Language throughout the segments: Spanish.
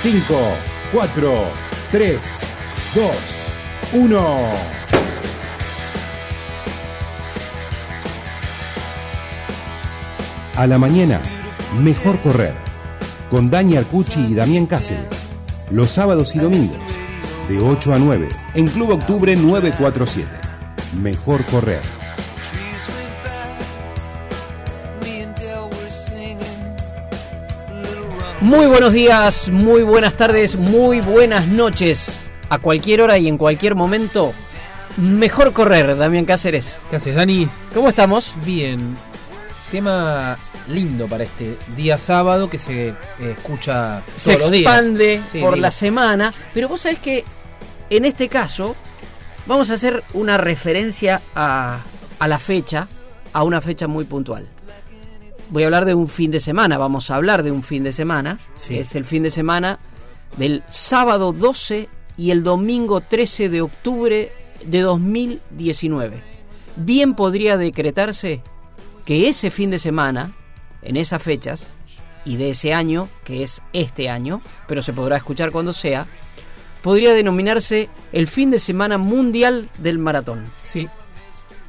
5, 4, 3, 2, 1. A la mañana, mejor correr. Con Dani Arcucci y Damián Cáceres. Los sábados y domingos, de 8 a 9, en Club Octubre 947. Mejor correr. Muy buenos días, muy buenas tardes, muy buenas noches. A cualquier hora y en cualquier momento, mejor correr, Damián Cáceres. ¿Qué haces, Dani? ¿Cómo estamos? Bien. Tema lindo para este día sábado que se eh, escucha Se todos los días. expande Sí, por digo. la semana, pero vos sabés que en este caso vamos a hacer una referencia a, a la fecha, a una fecha muy puntual. Voy a hablar de un fin de semana, vamos a hablar de un fin de semana. Sí. Es el fin de semana del sábado 12 y el domingo 13 de octubre de 2019. Bien podría decretarse que ese fin de semana, en esas fechas, y de ese año, que es este año, pero se podrá escuchar cuando sea, podría denominarse el fin de semana mundial del maratón. Sí.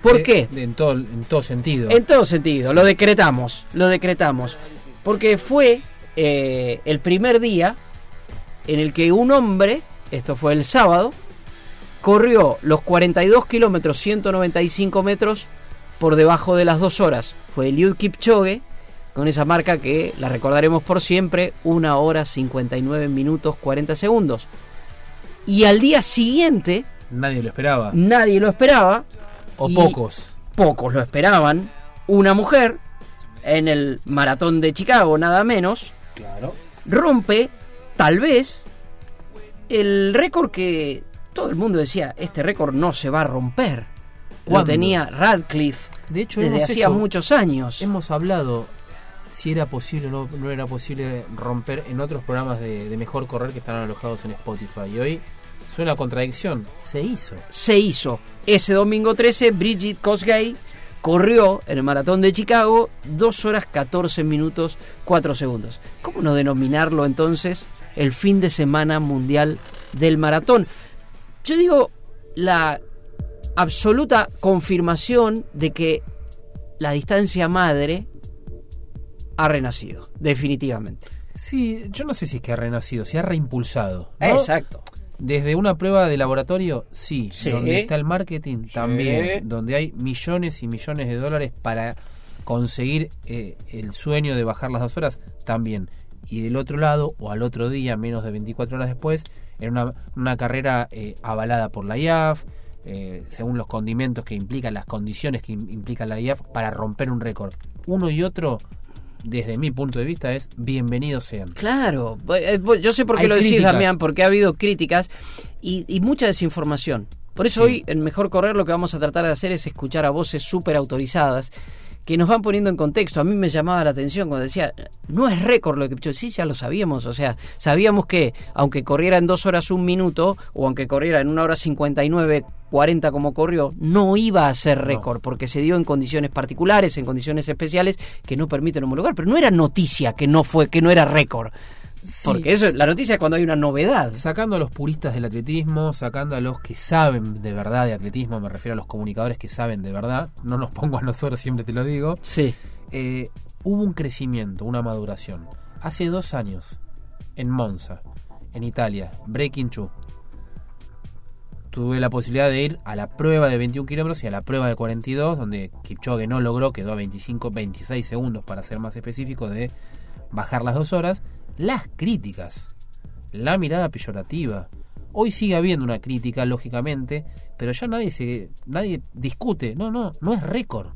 ¿Por De- qué? de- en, todo, en todo sentido. En todo sentido, lo decretamos, lo decretamos. Porque fue eh, el primer día en el que un hombre, esto fue el sábado, corrió los 42 kilómetros 195 metros por debajo de las dos horas. Fue Eliud Kipchoge, con esa marca que la recordaremos por siempre, 1 hora 59 minutos 40 segundos. Y al día siguiente, Nadie lo esperaba. nadie lo esperaba, O y- pocos. pocos lo esperaban, una mujer en el maratón de Chicago, nada menos, Claro. rompe, tal vez, el récord que todo el mundo decía, este récord no se va a romper. Lo tenía Radcliffe De hecho, desde hacía hecho- muchos años. Hemos hablado si era posible o no, no era posible romper en otros programas de, de Mejor Correr que están alojados en Spotify. Y hoy suena contradicción. Se hizo. Se hizo. Ese domingo 13, Bridget Kosgei corrió en el maratón de Chicago 2 horas 14 minutos 4 segundos. ¿Cómo no denominarlo entonces el fin de semana mundial del maratón? Yo digo la absoluta confirmación de que la distancia madre ha renacido, definitivamente. Sí, yo no sé si es que ha renacido, si ha reimpulsado. ¿no? Exacto. Desde una prueba de laboratorio, sí. Sí. Donde está el marketing, Sí. también. Donde hay millones y millones de dólares para conseguir eh, el sueño de bajar las dos horas, también. Y del otro lado, o al otro día, menos de 24 horas después, era una, una carrera eh, avalada por la IAF, eh, según los condimentos que implican, las condiciones que im- implica la IAF, para romper un récord. Uno y otro, desde mi punto de vista, es bienvenidos sean. Claro, eh, eh, yo sé por qué Hay lo decís, críticas. Damián, porque ha habido críticas y, y mucha desinformación. Por eso Sí. hoy, en Mejor Correr, lo que vamos a tratar de hacer es escuchar a voces súper autorizadas que nos van poniendo en contexto. A mí me llamaba la atención cuando decía, no es récord lo que yo sí, ya lo sabíamos. O sea, sabíamos que aunque corriera en dos horas un minuto o aunque corriera en una hora 59, 40 como corrió, no iba a ser récord porque se dio en condiciones particulares, en condiciones especiales que no permiten homologar. Pero no era noticia que no fue, que no era récord. Porque eso, la noticia es cuando hay una novedad. Sacando a los puristas del atletismo, sacando a los que saben de verdad de atletismo, me refiero a los comunicadores que saben de verdad, no nos pongo a nosotros, siempre te lo digo, Sí. eh, hubo un crecimiento, una maduración. Hace dos años, en Monza, en Italia, Breaking Two, tuve la posibilidad de ir a la prueba de 21 kilómetros y a la prueba de 42, donde Kipchoge no logró, quedó a 25, 26 segundos para ser más específico, de bajar las dos horas. Las críticas, la mirada peyorativa. Hoy sigue habiendo una crítica, lógicamente, pero ya nadie se nadie discute. No, no, no es récord.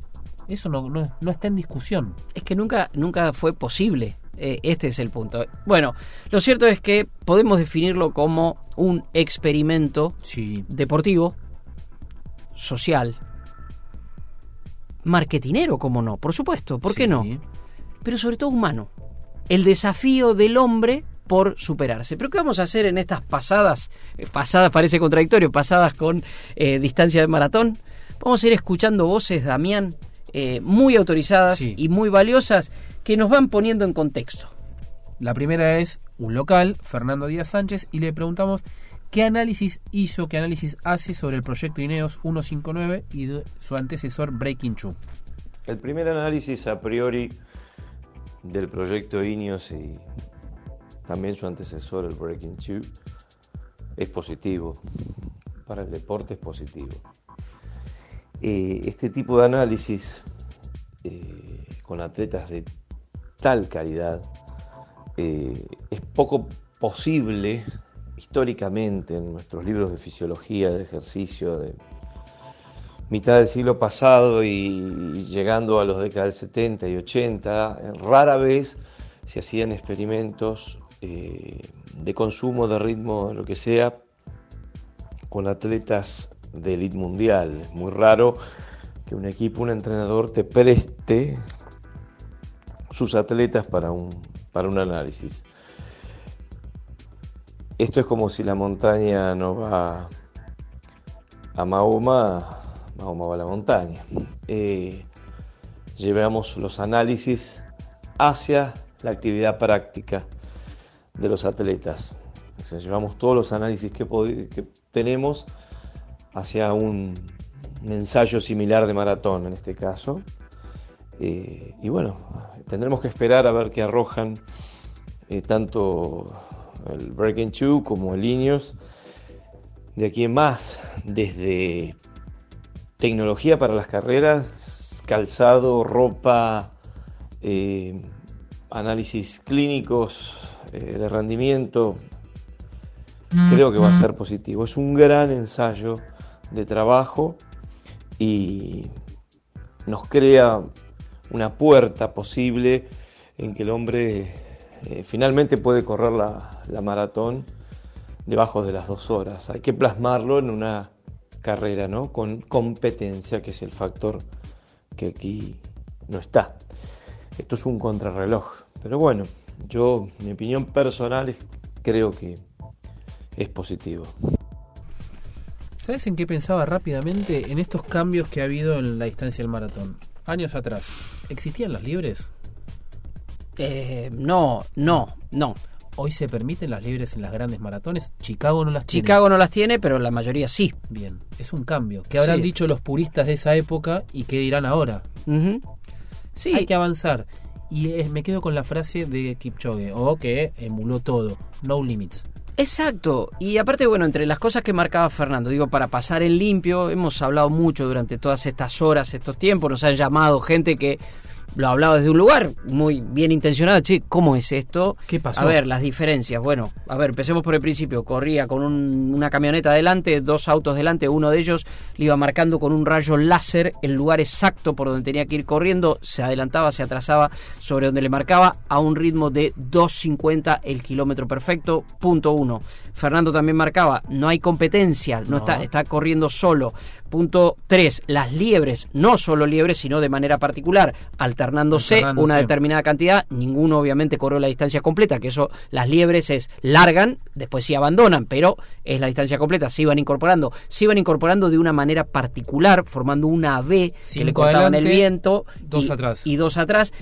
Eso no, no, no está en discusión. Es que nunca, nunca fue posible. Eh, este es el punto. Bueno, lo cierto es que podemos definirlo como un experimento Sí, deportivo, social, marketinero, como no, por supuesto, ¿por qué no? Pero sobre todo humano. El desafío del hombre por superarse. Pero ¿qué vamos a hacer en estas pasadas? eh, Pasadas parece contradictorio, pasadas con eh, distancia de maratón. Vamos a ir escuchando voces, Damián, eh, muy autorizadas Sí. y muy valiosas que nos van poniendo en contexto. La primera es un local, Fernando Díaz Sánchez, y le preguntamos qué análisis hizo, qué análisis hace sobre el proyecto Ineos 159 y su antecesor Breaking Two. El primer análisis a priori del proyecto Ineos y también su antecesor, el Breaking Two, es positivo. Para el deporte es positivo. Eh, este tipo de análisis eh, con atletas de tal calidad eh, es poco posible históricamente en nuestros libros de fisiología, de ejercicio, de mitad del siglo pasado y, llegando a los décadas del 70 y 80, rara vez se hacían experimentos de consumo, de ritmo, lo que sea, con atletas de elite mundial. Es muy raro que un equipo, un entrenador te preste sus atletas para un, para un análisis. Esto es como si la montaña no va a Mahoma, Mahoma va a la montaña. Eh, llevamos los análisis hacia la actividad práctica de los atletas. llevamos todos los análisis que, que tenemos hacia un, ensayo similar de maratón en este caso. Eh, y bueno, tendremos que esperar a ver qué arrojan eh, tanto el Breaking Two como el Ineos de aquí en más, desde tecnología para las carreras, calzado, ropa, eh, análisis clínicos de rendimiento, creo que va a ser positivo. Es un gran ensayo de trabajo y nos crea una puerta posible en que el hombre eh, finalmente puede correr la, la, maratón debajo de las dos horas. Hay que plasmarlo en una carrera, ¿no? Con competencia, que es el factor que aquí no está. Esto es un contrarreloj. Pero bueno, yo, mi opinión personal es, creo que es positivo. ¿Sabes en qué pensaba rápidamente? En estos cambios que ha habido en la distancia del maratón. Años atrás, ¿existían las libres? Eh, no, no, no. Hoy se permiten las libres en las grandes maratones. Chicago no las tiene. Chicago no las tiene, pero la mayoría sí. Bien, es un cambio. ¿Qué habrán dicho los puristas de esa época y qué dirán ahora? Sí. Hay que avanzar. Y me quedo con la frase de Kipchoge, o que emuló todo, no limits. Exacto, y aparte, bueno, entre las cosas que marcaba Fernando, digo, para pasar en limpio, hemos hablado mucho durante todas estas horas, estos tiempos, nos han llamado gente que lo hablaba desde un lugar muy bien intencionado. Che, ¿cómo es esto? ¿Qué pasó? A ver, las diferencias. Bueno, a ver, empecemos por el principio. Corría con una camioneta adelante, dos autos delante, uno de ellos le iba marcando con un rayo láser el lugar exacto por donde tenía que ir corriendo. Se adelantaba, se atrasaba sobre donde le marcaba a un ritmo de 2.50 el kilómetro perfecto. Punto uno. Fernando también marcaba, no hay competencia, no, Está, está corriendo solo. Punto 3. Las liebres, no solo liebres, sino de manera particular, alternándose, una determinada cantidad. Ninguno obviamente corrió la distancia completa, que eso las liebres es largan, después sí abandonan, pero es la distancia completa. Se iban incorporando, se iban incorporando de una manera particular, formando una V que le cortaban el viento. Dos atrás. Y dos atrás.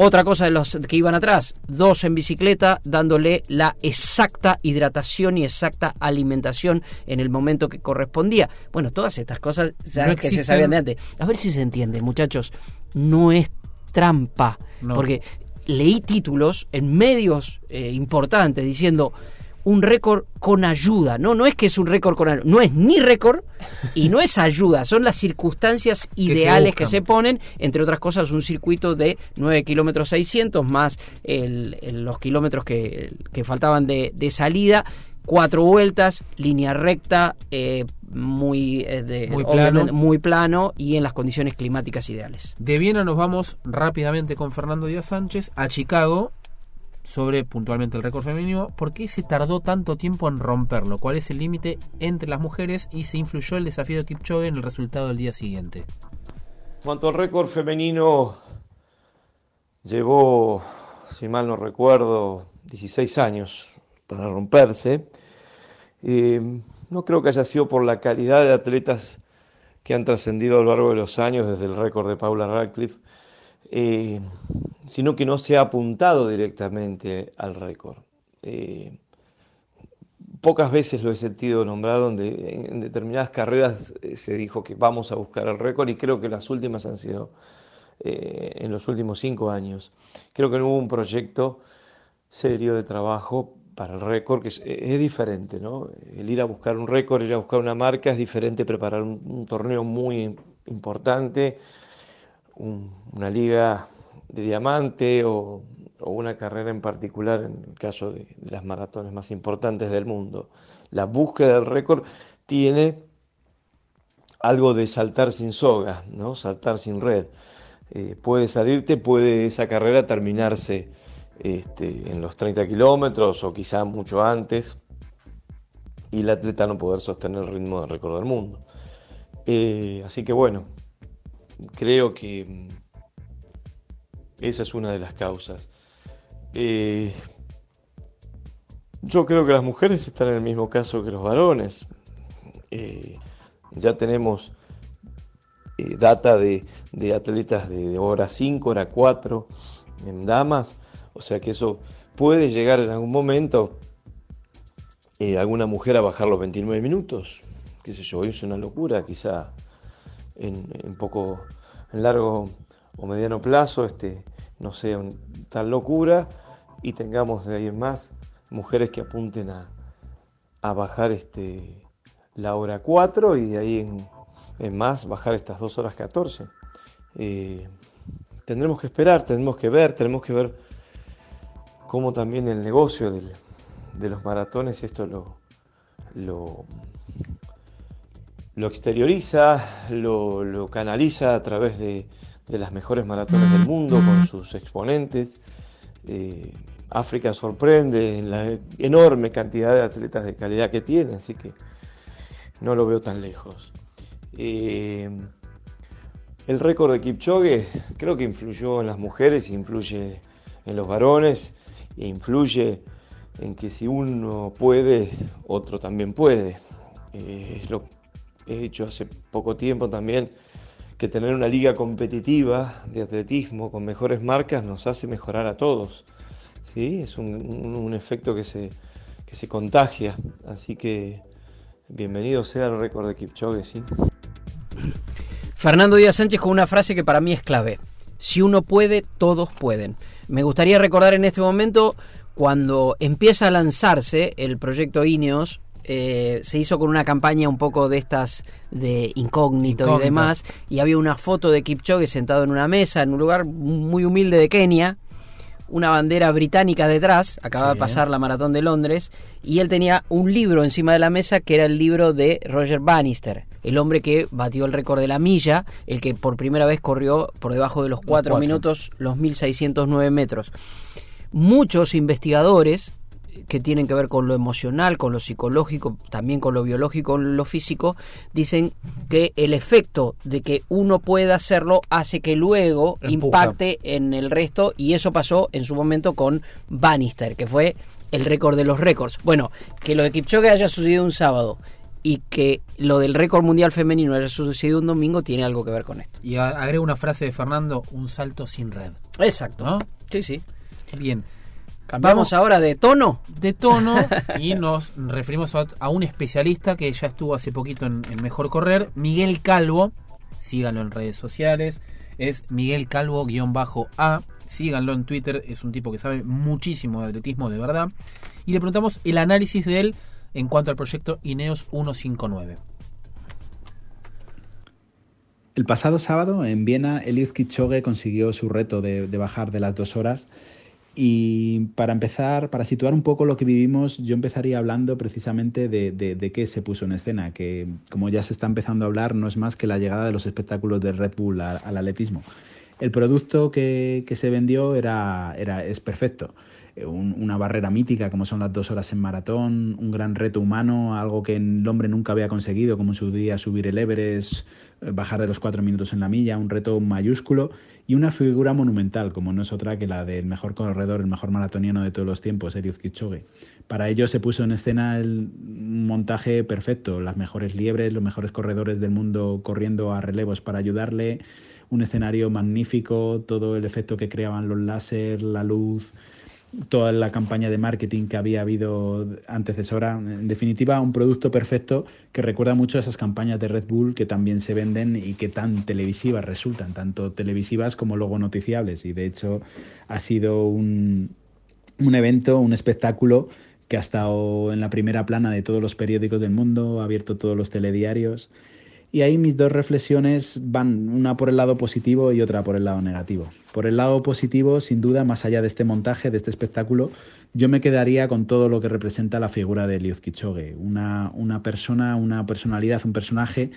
Otra cosa de los que iban atrás, dos en bicicleta, dándole la exacta hidratación y exacta alimentación en el momento que correspondía. Bueno, todas estas cosas ya que se sabían de antes. A ver si se entiende, muchachos. No es trampa, porque leí títulos en medios eh, importantes diciendo un récord con ayuda, ¿no? No es que es un récord con ayuda, no es ni récord y no es ayuda, son las circunstancias ideales que se, ponen, entre otras cosas un circuito de 9 kilómetros 600 más los kilómetros que, faltaban de, salida, cuatro vueltas, línea recta, eh, muy, eh, muy, plano. muy, plano. y en las condiciones climáticas ideales. De Viena nos vamos rápidamente con Fernando Díaz Sánchez a Chicago sobre puntualmente el récord femenino, ¿por qué se tardó tanto tiempo en romperlo? ¿Cuál es el límite entre las mujeres y se influyó el desafío de Kipchoge en el resultado del día siguiente? Cuanto al récord femenino, llevó, si mal no recuerdo, 16 años para romperse. Eh, no creo que haya sido por la calidad de atletas que han trascendido a lo largo de los años, desde el récord de Paula Radcliffe, eh, sino que no se ha apuntado directamente al récord. Eh, pocas veces lo he sentido nombrar donde en determinadas carreras eh, se dijo que vamos a buscar el récord y creo que las últimas han sido en los últimos cinco años. Creo que no hubo un proyecto serio de trabajo para el récord, que es, diferente, ¿no? El ir a buscar un récord, ir a buscar una marca, es diferente preparar un, torneo muy importante, una liga de diamante o, una carrera en particular, en el caso de, las maratones más importantes del mundo. La búsqueda del récord tiene algo de saltar sin soga, ¿no? saltar sin red. Eh, puede salirte, puede esa carrera terminarse este, en los 30 kilómetros o quizá mucho antes y el atleta no poder sostener el ritmo del récord del mundo. Eh, así que bueno, creo que mm, esa es una de las causas. Eh, yo creo que las mujeres están en el mismo caso que los varones. ya tenemos eh, data de, atletas de, hora 5, hora 4 en damas, o sea que eso puede llegar en algún momento eh, alguna mujer a bajar los 29 minutos, qué sé yo, es una locura, quizá en, poco, en largo o mediano plazo, este, no sea tal locura y tengamos de ahí en más mujeres que apunten a, a bajar este, la hora 4 y de ahí en más bajar estas 2 horas 14. Eh, tendremos que esperar, tendremos que ver, tenemos que ver cómo también el negocio de los maratones esto lo, exterioriza, lo, canaliza a través de, las mejores maratones del mundo con sus exponentes. Eh, África sorprende en la enorme cantidad de atletas de calidad que tiene, así que no lo veo tan lejos. Eh, el récord de Kipchoge creo que influyó en las mujeres, influye en los varones e influye en que si uno puede, otro también puede. Eh, es lo he dicho hace poco tiempo también, que tener una liga competitiva de atletismo con mejores marcas nos hace mejorar a todos. ¿sí? Es un, efecto que se, que se contagia. Así que bienvenido sea el récord de Kipchoge. ¿sí? Fernando Díaz Sánchez con una frase que para mí es clave. Si uno puede, todos pueden. Me gustaría recordar en este momento cuando empieza a lanzarse el proyecto Ineos, eh, se hizo con una campaña un poco de estas de incógnito y demás, y había una foto de Kipchoge sentado en una mesa en un lugar muy humilde de Kenia, una bandera británica detrás, acaba de pasar la maratón de Londres, y él tenía un libro encima de la mesa que era el libro de Roger Bannister, el hombre que batió el récord de la milla, el que por primera vez corrió por debajo de los cuatro minutos los 1609 metros. Muchos investigadores que tienen que ver con lo emocional, con lo psicológico, también con lo biológico, con lo físico, dicen que el efecto de que uno pueda hacerlo hace que luego impacte en el resto y eso pasó en su momento con Bannister, que fue el récord de los récords. Bueno, que lo de Kipchoge haya sucedido un sábado y que lo del récord mundial femenino haya sucedido un domingo tiene algo que ver con esto. Y agrego una frase de Fernando, un salto sin red. Exacto. Sí, sí. Bien. Vamos ahora de tono. De tono y nos referimos a, un especialista que ya estuvo hace poquito en, Mejor Correr, Miguel Calvo. Síganlo en redes sociales. Es Miguel Calvo-A. Síganlo en Twitter. Es un tipo que sabe muchísimo de atletismo de verdad. Y le preguntamos el análisis de él en cuanto al proyecto Ineos 159. El pasado sábado en Viena, Eliud Kipchoge consiguió su reto de bajar de las dos horas y para empezar, para situar un poco lo que vivimos, yo empezaría hablando precisamente de, de, qué se puso en escena, que como ya se está empezando a hablar, no es más que la llegada de los espectáculos de Red Bull al, atletismo. El producto que, que se vendió era, era, es perfecto. Eh, una barrera mítica como son las dos horas en maratón, un gran reto humano, algo que el hombre nunca había conseguido, como en su día subir el Everest, eh, bajar de los cuatro minutos en la milla, un reto mayúsculo y una figura monumental, como no es otra que la del mejor corredor, el mejor maratoniano de todos los tiempos, Eliud Kipchoge. Para ello se puso en escena el montaje perfecto, las mejores liebres, los mejores corredores del mundo corriendo a relevos para ayudarle, un escenario magnífico, todo el efecto que creaban los láser, la luz, toda la campaña de marketing que había habido antecesora. En definitiva, un producto perfecto que recuerda mucho a esas campañas de Red Bull que también se venden y que tan televisivas resultan, tanto televisivas como luego noticiables. Y de hecho ha sido un, un evento, un espectáculo que ha estado en la primera plana de todos los periódicos del mundo, ha abierto todos los telediarios y ahí mis dos reflexiones van una por el lado positivo y otra por el lado negativo. Por el lado positivo, sin duda, más allá de este montaje, de este espectáculo, yo me quedaría con todo lo que representa la figura de Eliud Kichogue, una, una persona, una personalidad, un personaje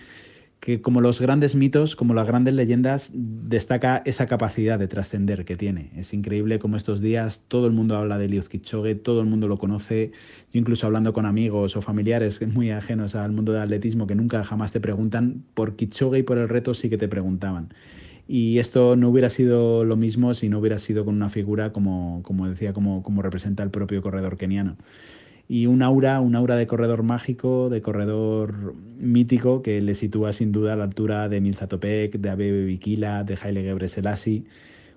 que como los grandes mitos, como las grandes leyendas, destaca esa capacidad de trascender que tiene. Es increíble como estos días todo el mundo habla de Eliud Kipchoge, todo el mundo lo conoce. Yo incluso hablando con amigos o familiares muy ajenos al mundo del atletismo que nunca jamás te preguntan por Kipchoge y por el reto sí que te preguntaban. Y esto no hubiera sido lo mismo si no hubiera sido con una figura como, como decía, como, como representa el propio corredor keniano y un aura, un aura de corredor mágico, de corredor mítico que le sitúa sin duda a la altura de Milzatopek, de Abebe Bikila, de Haile Gebrselassie.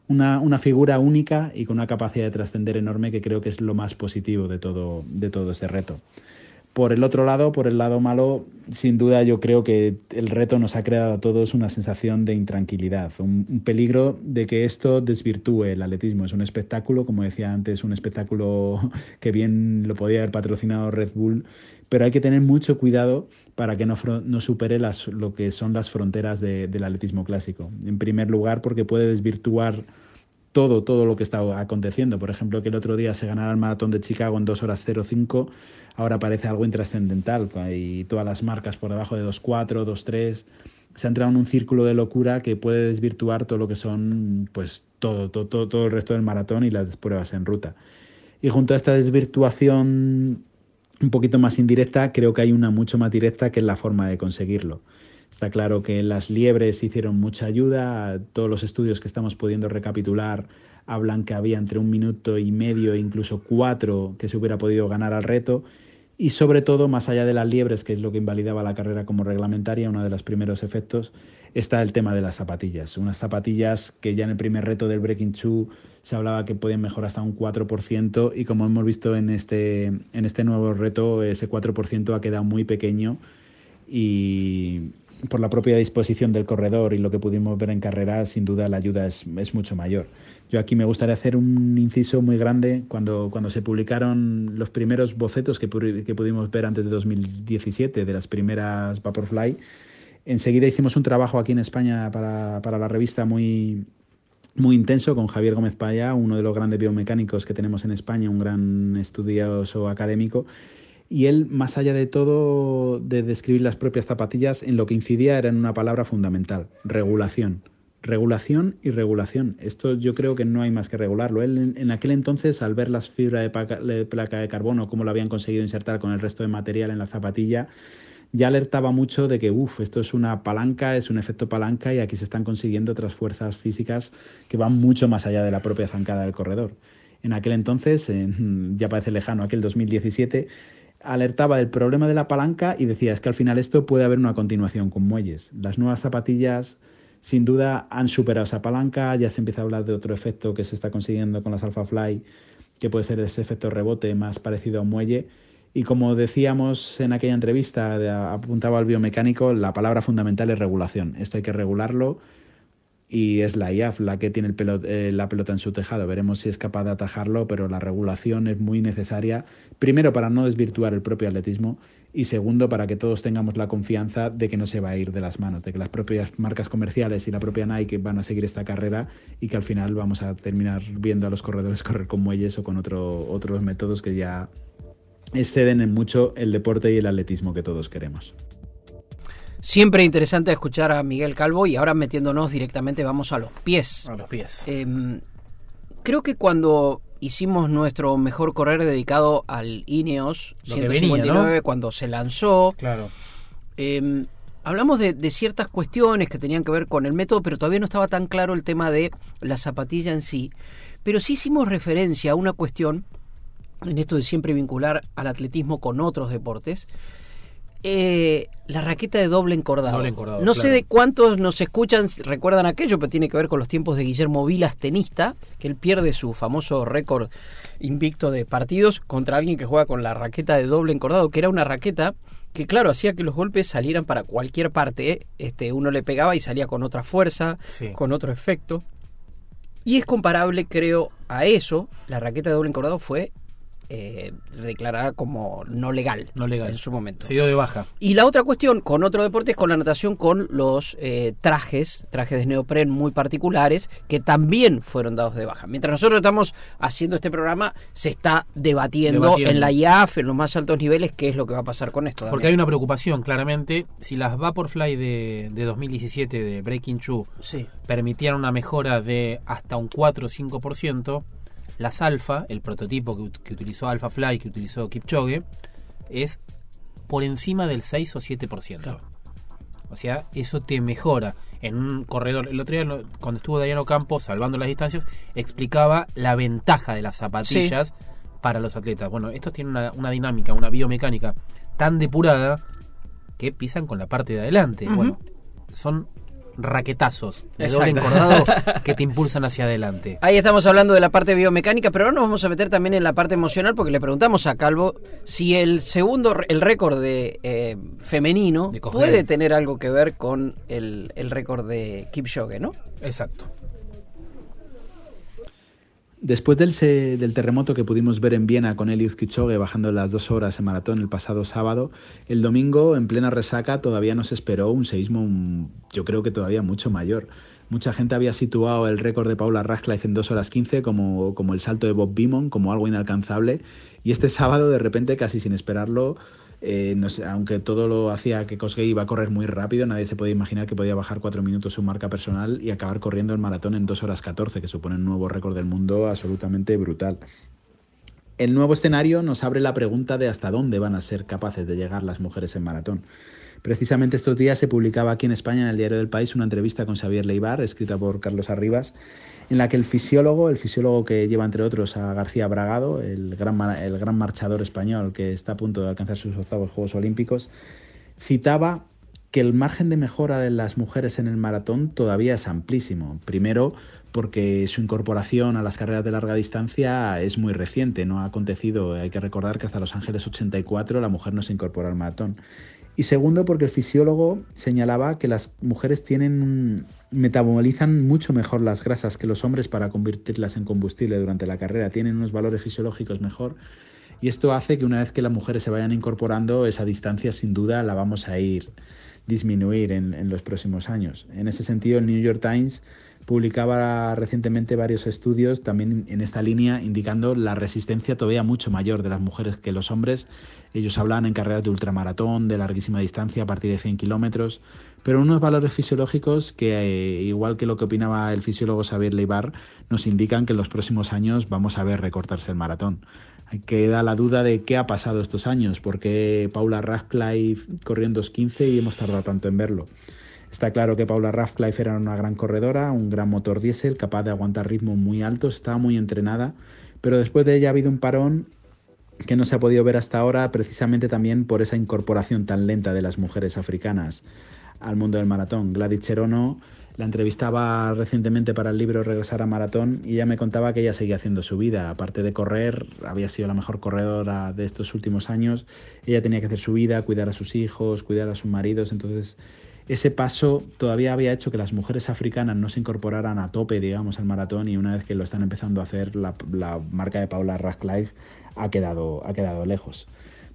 Una, una figura única y con una capacidad de trascender enorme que creo que es lo más positivo de todo, de todo ese reto. Por el otro lado, por el lado malo, sin duda yo creo que el reto nos ha creado a todos una sensación de intranquilidad, un, peligro de que esto desvirtúe el atletismo. Es un espectáculo, como decía antes, un espectáculo que bien lo podía haber patrocinado Red Bull, pero hay que tener mucho cuidado para que no, no supere las, lo que son las fronteras del atletismo clásico. En primer lugar, porque puede desvirtuar todo, todo lo que está aconteciendo. Por ejemplo, que el otro día se ganara el maratón de Chicago en 2 horas 05 ahora parece algo intrascendental y todas las marcas por debajo de 2.4, 2.3 se ha entrado en un círculo de locura que puede desvirtuar todo lo que son pues todo, todo, todo el resto del maratón y las pruebas en ruta. Y junto a esta desvirtuación un poquito más indirecta, creo que hay una mucho más directa que es la forma de conseguirlo. Está claro que las liebres hicieron mucha ayuda, todos los estudios que estamos pudiendo recapitular hablan que había entre un minuto y medio e incluso cuatro que se hubiera podido ganar al reto y sobre todo, más allá de las liebres, que es lo que invalidaba la carrera como reglamentaria, uno de los primeros efectos, está el tema de las zapatillas. Unas zapatillas que ya en el primer reto del Breaking Two se hablaba que podían mejorar hasta un 4% y como hemos visto en este, en este nuevo reto, ese 4% ha quedado muy pequeño y por la propia disposición del corredor y lo que pudimos ver en carrera, sin duda la ayuda es, es mucho mayor. Yo aquí me gustaría hacer un inciso muy grande cuando, cuando se publicaron los primeros bocetos que, que pudimos ver antes de 2017 de las primeras Vaporfly. Enseguida hicimos un trabajo aquí en España para, para la revista muy, muy intenso con Javier Gómez Paya, uno de los grandes biomecánicos que tenemos en España, un gran estudioso académico. Y él, más allá de todo, de describir las propias zapatillas, en lo que incidía era en una palabra fundamental, regulación regulación y regulación. Esto yo creo que no hay más que regularlo. Él en, aquel entonces, al ver las fibras de placa, de carbono, cómo lo habían conseguido insertar con el resto de material en la zapatilla, ya alertaba mucho de que, uff, esto es una palanca, es un efecto palanca y aquí se están consiguiendo otras fuerzas físicas que van mucho más allá de la propia zancada del corredor. En aquel entonces, ya parece lejano, aquel 2017, alertaba del problema de la palanca y decía, es que al final esto puede haber una continuación con muelles. Las nuevas zapatillas sin duda han superado esa palanca, ya se empieza a hablar de otro efecto que se está consiguiendo con las Alpha Fly, que puede ser ese efecto rebote más parecido a un muelle. Y como decíamos en aquella entrevista, apuntaba al biomecánico, la palabra fundamental es regulación. Esto hay que regularlo y es la IAF la que tiene eh, la pelota en su tejado. Veremos si es capaz de atajarlo, pero la regulación es muy necesaria, primero para no desvirtuar el propio atletismo y segundo, para que todos tengamos la confianza de que no se va a ir de las manos, de que las propias marcas comerciales y la propia Nike van a seguir esta carrera y que al final vamos a terminar viendo a los corredores correr con muelles o con otro, otros métodos que ya exceden en mucho el deporte y el atletismo que todos queremos. Siempre interesante escuchar a Miguel Calvo y ahora metiéndonos directamente vamos a los pies. A los pies. Em, creo que cuando hicimos nuestro mejor correr dedicado al Ineos 159 cuando se lanzó. Claro. Em, hablamos de, ciertas cuestiones que tenían que ver con el método, pero todavía no estaba tan claro el tema de la zapatilla en sí. Pero sí hicimos referencia a una cuestión, en esto de siempre vincular al atletismo con otros deportes, Eh, la raqueta de doble encordado. Doble encordado, no sé de cuántos nos escuchan, recuerdan aquello, pero tiene que ver con los tiempos de Guillermo Vilas, tenista, que él pierde su famoso récord invicto de partidos contra alguien que juega con la raqueta de doble encordado, que era una raqueta que claro, hacía que los golpes salieran para cualquier parte. ¿eh? Este, uno le pegaba y salía con otra fuerza, Sí. con otro efecto. Y es comparable, creo, a eso. La raqueta de doble encordado fue eh, declarada como no legal, No legal. en su momento. Se dio de baja. Y la otra cuestión con otro deporte es con la natación con los eh, trajes, trajes de neopren muy particulares, que también fueron dados de baja. Mientras nosotros estamos haciendo este programa, se está debatiendo, Debatiendo. en la IAF, en los más altos niveles, qué es lo que va a pasar con esto. Porque hay una preocupación, claramente. Si las Vaporfly de, de 2017 de Breaking Two Sí. permitían una mejora de hasta un 4 o 5%, las Alpha, el prototipo que, ut- que utilizó Alpha Fly, que utilizó Kipchoge, es por encima del 6 o 7%. Claro. O sea, eso te mejora. En un corredor, el otro día cuando estuvo Dayano Campos, salvando las distancias, explicaba la ventaja de las zapatillas para los atletas. Bueno, estos tienen una, una dinámica, una biomecánica tan depurada que pisan con la parte de adelante. Bueno, son raquetazos de Exacto. doble encordado que te impulsan hacia adelante. Ahí estamos hablando de la parte biomecánica, pero ahora nos vamos a meter también en la parte emocional porque le preguntamos a Calvo si el segundo, el récord de eh, femenino De puede tener algo que ver con el, el récord de Kipchoge, ¿no? Exacto. Después del, se- del terremoto que pudimos ver en Viena con Eliud Kipchoge bajando las dos horas en maratón el pasado sábado, el domingo, en plena resaca, todavía nos esperó un seísmo, yo creo que todavía mucho mayor. Mucha gente había situado el récord de Paula Radcliffe en 2 horas 15 como, como el salto de Bob Beamon, como algo inalcanzable. Y este sábado, de repente, casi sin esperarlo, eh, aunque todo lo hacía que Kosgei iba a correr muy rápido, nadie se podía imaginar que podía bajar cuatro minutos su marca personal y acabar corriendo el maratón en 2 horas 14, que supone un nuevo récord del mundo absolutamente brutal. El nuevo escenario nos abre la pregunta de hasta dónde van a ser capaces de llegar las mujeres en maratón. Precisamente estos días se publicaba aquí en España, en el Diario del País, una entrevista con Xavier Leibar, escrita por Carlos Arribas, en la que el fisiólogo, el fisiólogo que lleva entre otros a García Bragado, el gran, el gran marchador español que está a punto de alcanzar sus octavos Juegos Olímpicos, citaba que el margen de mejora de las mujeres en el maratón todavía es amplísimo. Primero, porque su incorporación a las carreras de larga distancia es muy reciente, no ha acontecido. Hay que recordar que hasta Los Ángeles 84 la mujer no se incorporó al maratón. Y segundo, porque el fisiólogo señalaba que las mujeres tienen metabolizan mucho mejor las grasas que los hombres para convertirlas en combustible durante la carrera, tienen unos valores fisiológicos mejor y esto hace que una vez que las mujeres se vayan incorporando, esa distancia sin duda la vamos a ir disminuir en, en los próximos años. En ese sentido, el New York Times publicaba recientemente varios estudios también en esta línea indicando la resistencia todavía mucho mayor de las mujeres que los hombres. Ellos hablan en carreras de ultramaratón, de larguísima distancia a partir de 100 kilómetros, pero unos valores fisiológicos que, eh, igual que lo que opinaba el fisiólogo Xavier Leibar, nos indican que en los próximos años vamos a ver recortarse el maratón. Queda la duda de qué ha pasado estos años, porque Paula Radcliffe corrió en 2.15 y hemos tardado tanto en verlo. Está claro que Paula Radcliffe era una gran corredora, un gran motor diésel, capaz de aguantar ritmos muy altos, estaba muy entrenada, pero después de ella ha habido un parón que no se ha podido ver hasta ahora, precisamente también por esa incorporación tan lenta de las mujeres africanas al mundo del maratón. Gladys Cherono la entrevistaba recientemente para el libro Regresar a Maratón y ella me contaba que ella seguía haciendo su vida. Aparte de correr, había sido la mejor corredora de estos últimos años. Ella tenía que hacer su vida, cuidar a sus hijos, cuidar a sus maridos. Entonces, ese paso todavía había hecho que las mujeres africanas no se incorporaran a tope, digamos, al maratón y una vez que lo están empezando a hacer, la, la marca de Paula Radcliffe ha quedado, ha quedado lejos.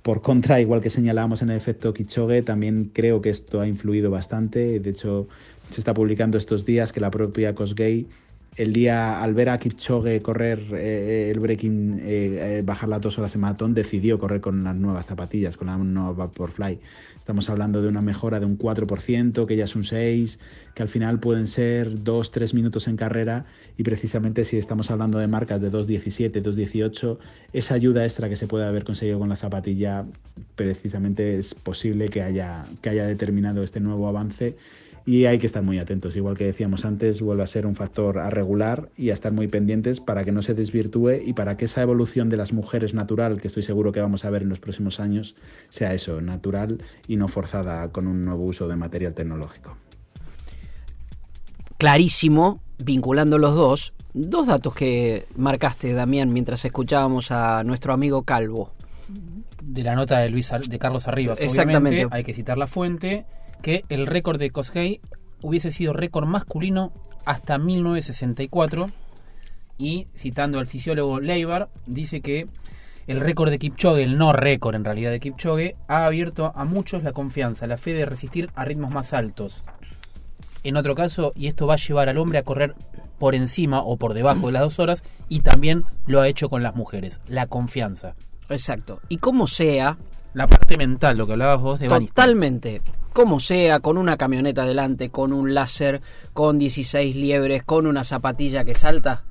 Por contra, igual que señalábamos en el efecto Kichoge, también creo que esto ha influido bastante. De hecho, se está publicando estos días que la propia Kosgei, el día al ver a Kipchoge correr eh, el breaking, eh, eh, bajar las dos horas en maratón, decidió correr con las nuevas zapatillas, con la nueva Vaporfly. Estamos hablando de una mejora de un 4%, que ya es un 6%, que al final pueden ser 2-3 minutos en carrera y precisamente si estamos hablando de marcas de 2.17, 2.18, esa ayuda extra que se puede haber conseguido con la zapatilla, precisamente es posible que haya, que haya determinado este nuevo avance y hay que estar muy atentos. Igual que decíamos antes, vuelve a ser un factor a regular y a estar muy pendientes para que no se desvirtúe y para que esa evolución de las mujeres natural, que estoy seguro que vamos a ver en los próximos años, sea eso, natural y no forzada con un nuevo uso de material tecnológico. Clarísimo, vinculando los dos, dos datos que marcaste, Damián, mientras escuchábamos a nuestro amigo Calvo. De la nota de Luis de Carlos Arribas, Exactamente. obviamente, hay que citar la fuente, que el récord de Koshei hubiese sido récord masculino hasta 1964 y citando al fisiólogo Leibar dice que el récord de Kipchoge, el no récord en realidad de Kipchoge, ha abierto a muchos la confianza, la fe de resistir a ritmos más altos. En otro caso, y esto va a llevar al hombre a correr por encima o por debajo de las dos horas, y también lo ha hecho con las mujeres, la confianza. Exacto. Y como sea, La parte mental, lo que hablabas vos de. Totalmente. Como sea, con una camioneta delante, con un láser, con 16 liebres, con una zapatilla que salta,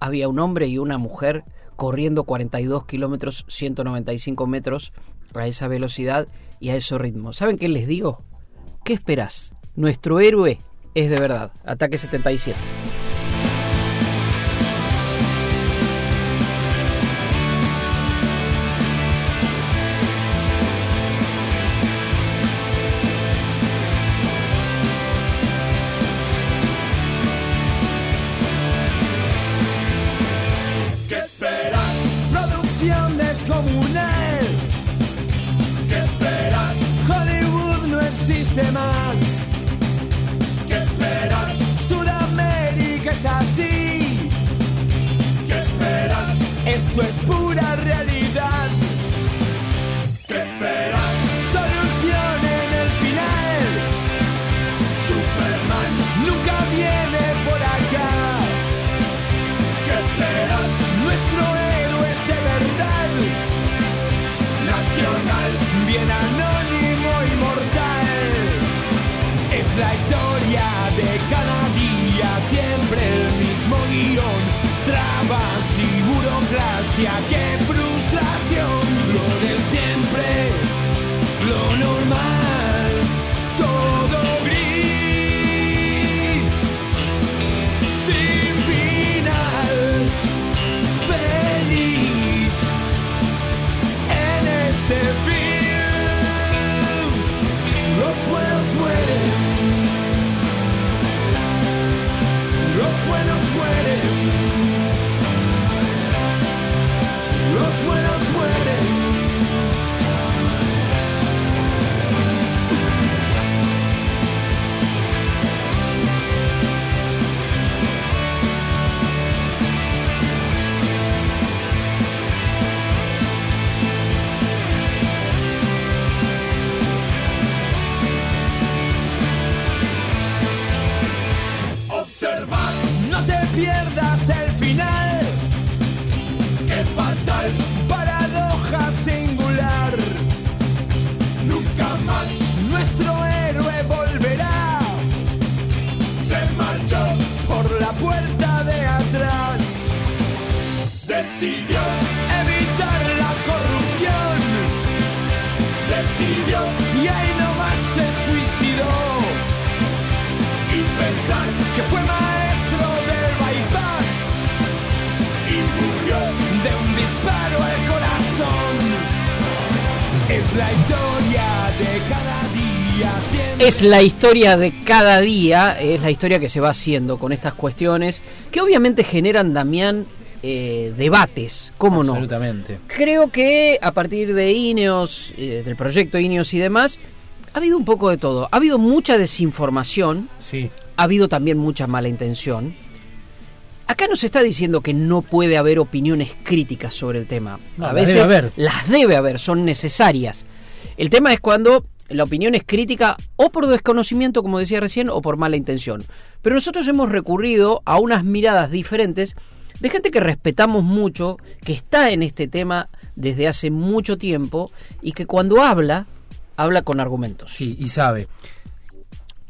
había un hombre y una mujer corriendo 42 kilómetros, 195 metros a esa velocidad y a ese ritmo. ¿Saben qué les digo? ¿Qué esperás? Nuestro héroe es de verdad. Ataque 77. Burocracia, qué que fue maestro del bypass y murió de un disparo al corazón. Es la historia de cada día. siempre Es la historia de cada día, es la historia que se va haciendo con estas cuestiones, que obviamente generan, Damián, eh, debates, ¿cómo no? Absolutamente. Creo que a partir de Ineos, eh, del proyecto Ineos y demás, ha habido un poco de todo. Ha habido mucha desinformación, Sí. Ha habido también mucha mala intención. Acá nos está diciendo que no puede haber opiniones críticas sobre el tema. No, a las veces debe haber. las debe haber, son necesarias. El tema es cuando la opinión es crítica o por desconocimiento, como decía recién, o por mala intención. Pero nosotros hemos recurrido a unas miradas diferentes de gente que respetamos mucho, que está en este tema desde hace mucho tiempo y que cuando habla, habla con argumentos. Sí, y sabe.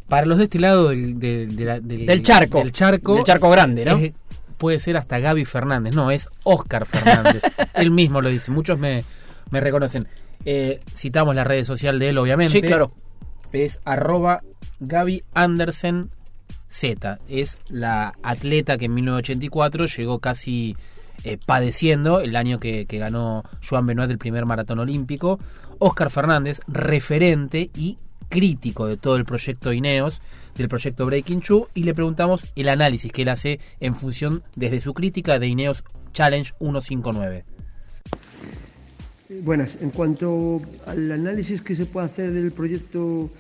Para los de este lado del, del, de la- del- Del charco. del charco, Del charco grande, ¿no? es- puede ser hasta Gaby Fernández. No, es Oscar Fernández. él mismo lo dice. Muchos me, me reconocen. Eh, citamos la red social de él, obviamente. Sí, claro. Es arroba Gaby Andersen Z. Es la atleta que en 1984 llegó casi eh, padeciendo el año que, que ganó Joan Benoit el primer maratón olímpico. Oscar Fernández, referente y crítico de todo el proyecto Ineos, del proyecto Breaking Two, y le preguntamos el análisis que él hace en función desde su crítica de Ineos Challenge 159. Buenas, en cuanto al análisis que se puede hacer del proyecto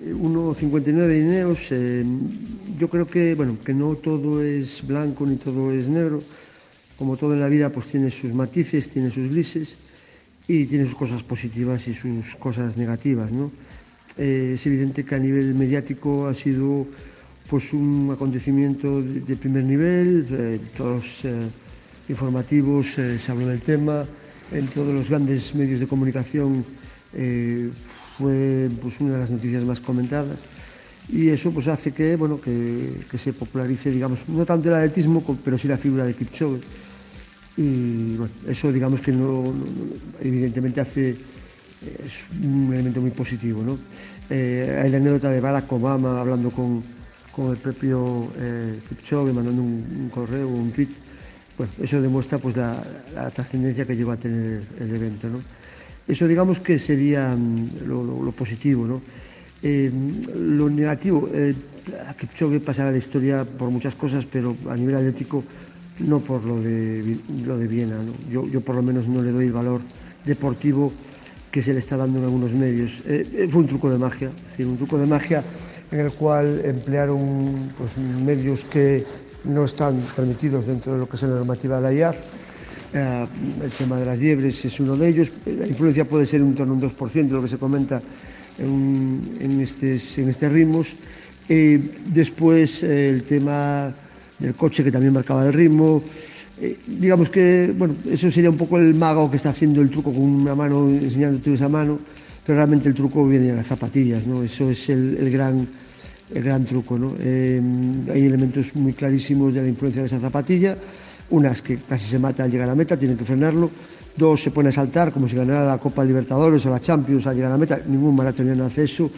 eh, 1.59 de Ineos, eh, yo creo que, bueno, que no todo es blanco ni todo es negro. Como todo en la vida, pues tiene sus matices, tiene sus grises y tiene sus cosas positivas y sus cosas negativas, ¿no? Eh, es evidente que a nivel mediático ha sido pues un acontecimiento de, primer nivel, eh, todos los eh, informativos eh, se habló del tema, en todos los grandes medios de comunicación fue pues, una de las noticias más comentadas. Y eso pues hace que bueno que, que se popularice digamos no tanto el atletismo pero sí la figura de Kipchoge. Y bueno, eso digamos que no- evidentemente hace es un elemento muy positivo ¿no? Eh, hay la anécdota de Barack Obama hablando con, con el propio eh, Kipchoge mandando un, correo o un tweet bueno, eso demuestra pues la, la trascendencia que llegó a tener el evento ¿no? eso digamos que sería mm, lo, positivo ¿no? Eh, lo negativo, eh, a Kipchoge pasará la historia por muchas cosas, pero a nivel atlético no por lo de, lo de Viena. ¿no? Yo, yo por lo menos no le doy el valor deportivo que se le está dando en algunos medios. Eh, eh, fue un truco de magia, es un truco de magia en el cual emplearon pues, medios que no están permitidos dentro de lo que es la normativa de la IAF. Eh, el tema de las liebres es uno de ellos. La influencia puede ser en torno a un 2% de lo que se comenta en, en, estes, en estos ritmos. Eh, después el tema del coche que también marcaba el ritmo. Eh, digamos que, bueno, eso sería un poco el mago que está haciendo el truco con una mano, enseñándote esa mano, pero realmente el truco viene de las zapatillas, ¿no? Eso es el, gran, el gran truco, ¿no? Eh, hay elementos muy clarísimos de la influencia de esa zapatilla, unas que casi se mata al llegar a la meta, tienen que frenarlo, dos se pone a saltar como si ganara la Copa Libertadores o la Champions al llegar a la meta, ningún maratoniano hace eso,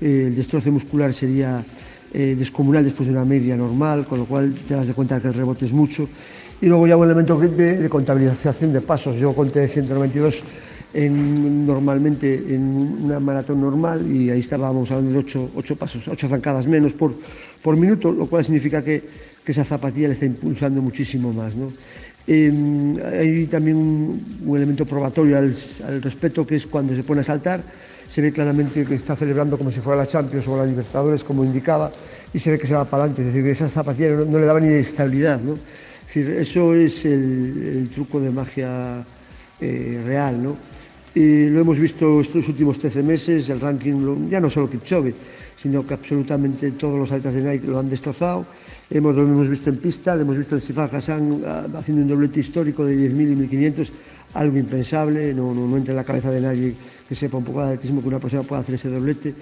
eh, el destroce muscular sería descomunal después de una media normal, con lo cual te das de cuenta que el rebote es mucho. Y luego ya un elemento de, contabilización de pasos. Yo conté 192 en, normalmente en una maratón normal y ahí estábamos hablando de 8, ocho pasos, 8 zancadas menos por, por minuto, lo cual significa que, que esa zapatilla le está impulsando muchísimo más. ¿no? Eh, hay también un, elemento probatorio al, al, respecto que es cuando se pone a saltar, se ve claramente que está celebrando como si fuera la Champions o la Libertadores, como indicaba, y se ve que se va para adelante, es decir, que esa zapatilla no, no le daba ni estabilidad. ¿no? Decir, eso es el, truco de magia eh, real. ¿no? Y lo hemos visto estos últimos 13 meses, el ranking, ya no solo Kipchoge, sino que absolutamente todos los atletas de Nike lo han destrozado. Hemos, lo hemos visto en pista, lo hemos visto en Sifar Hassan haciendo un doblete histórico de 10.000 y 1.500, algo impensable, no, no, no, entra en la cabeza de nadie que sepa un poco de atletismo que una persona pueda hacer ese doblete,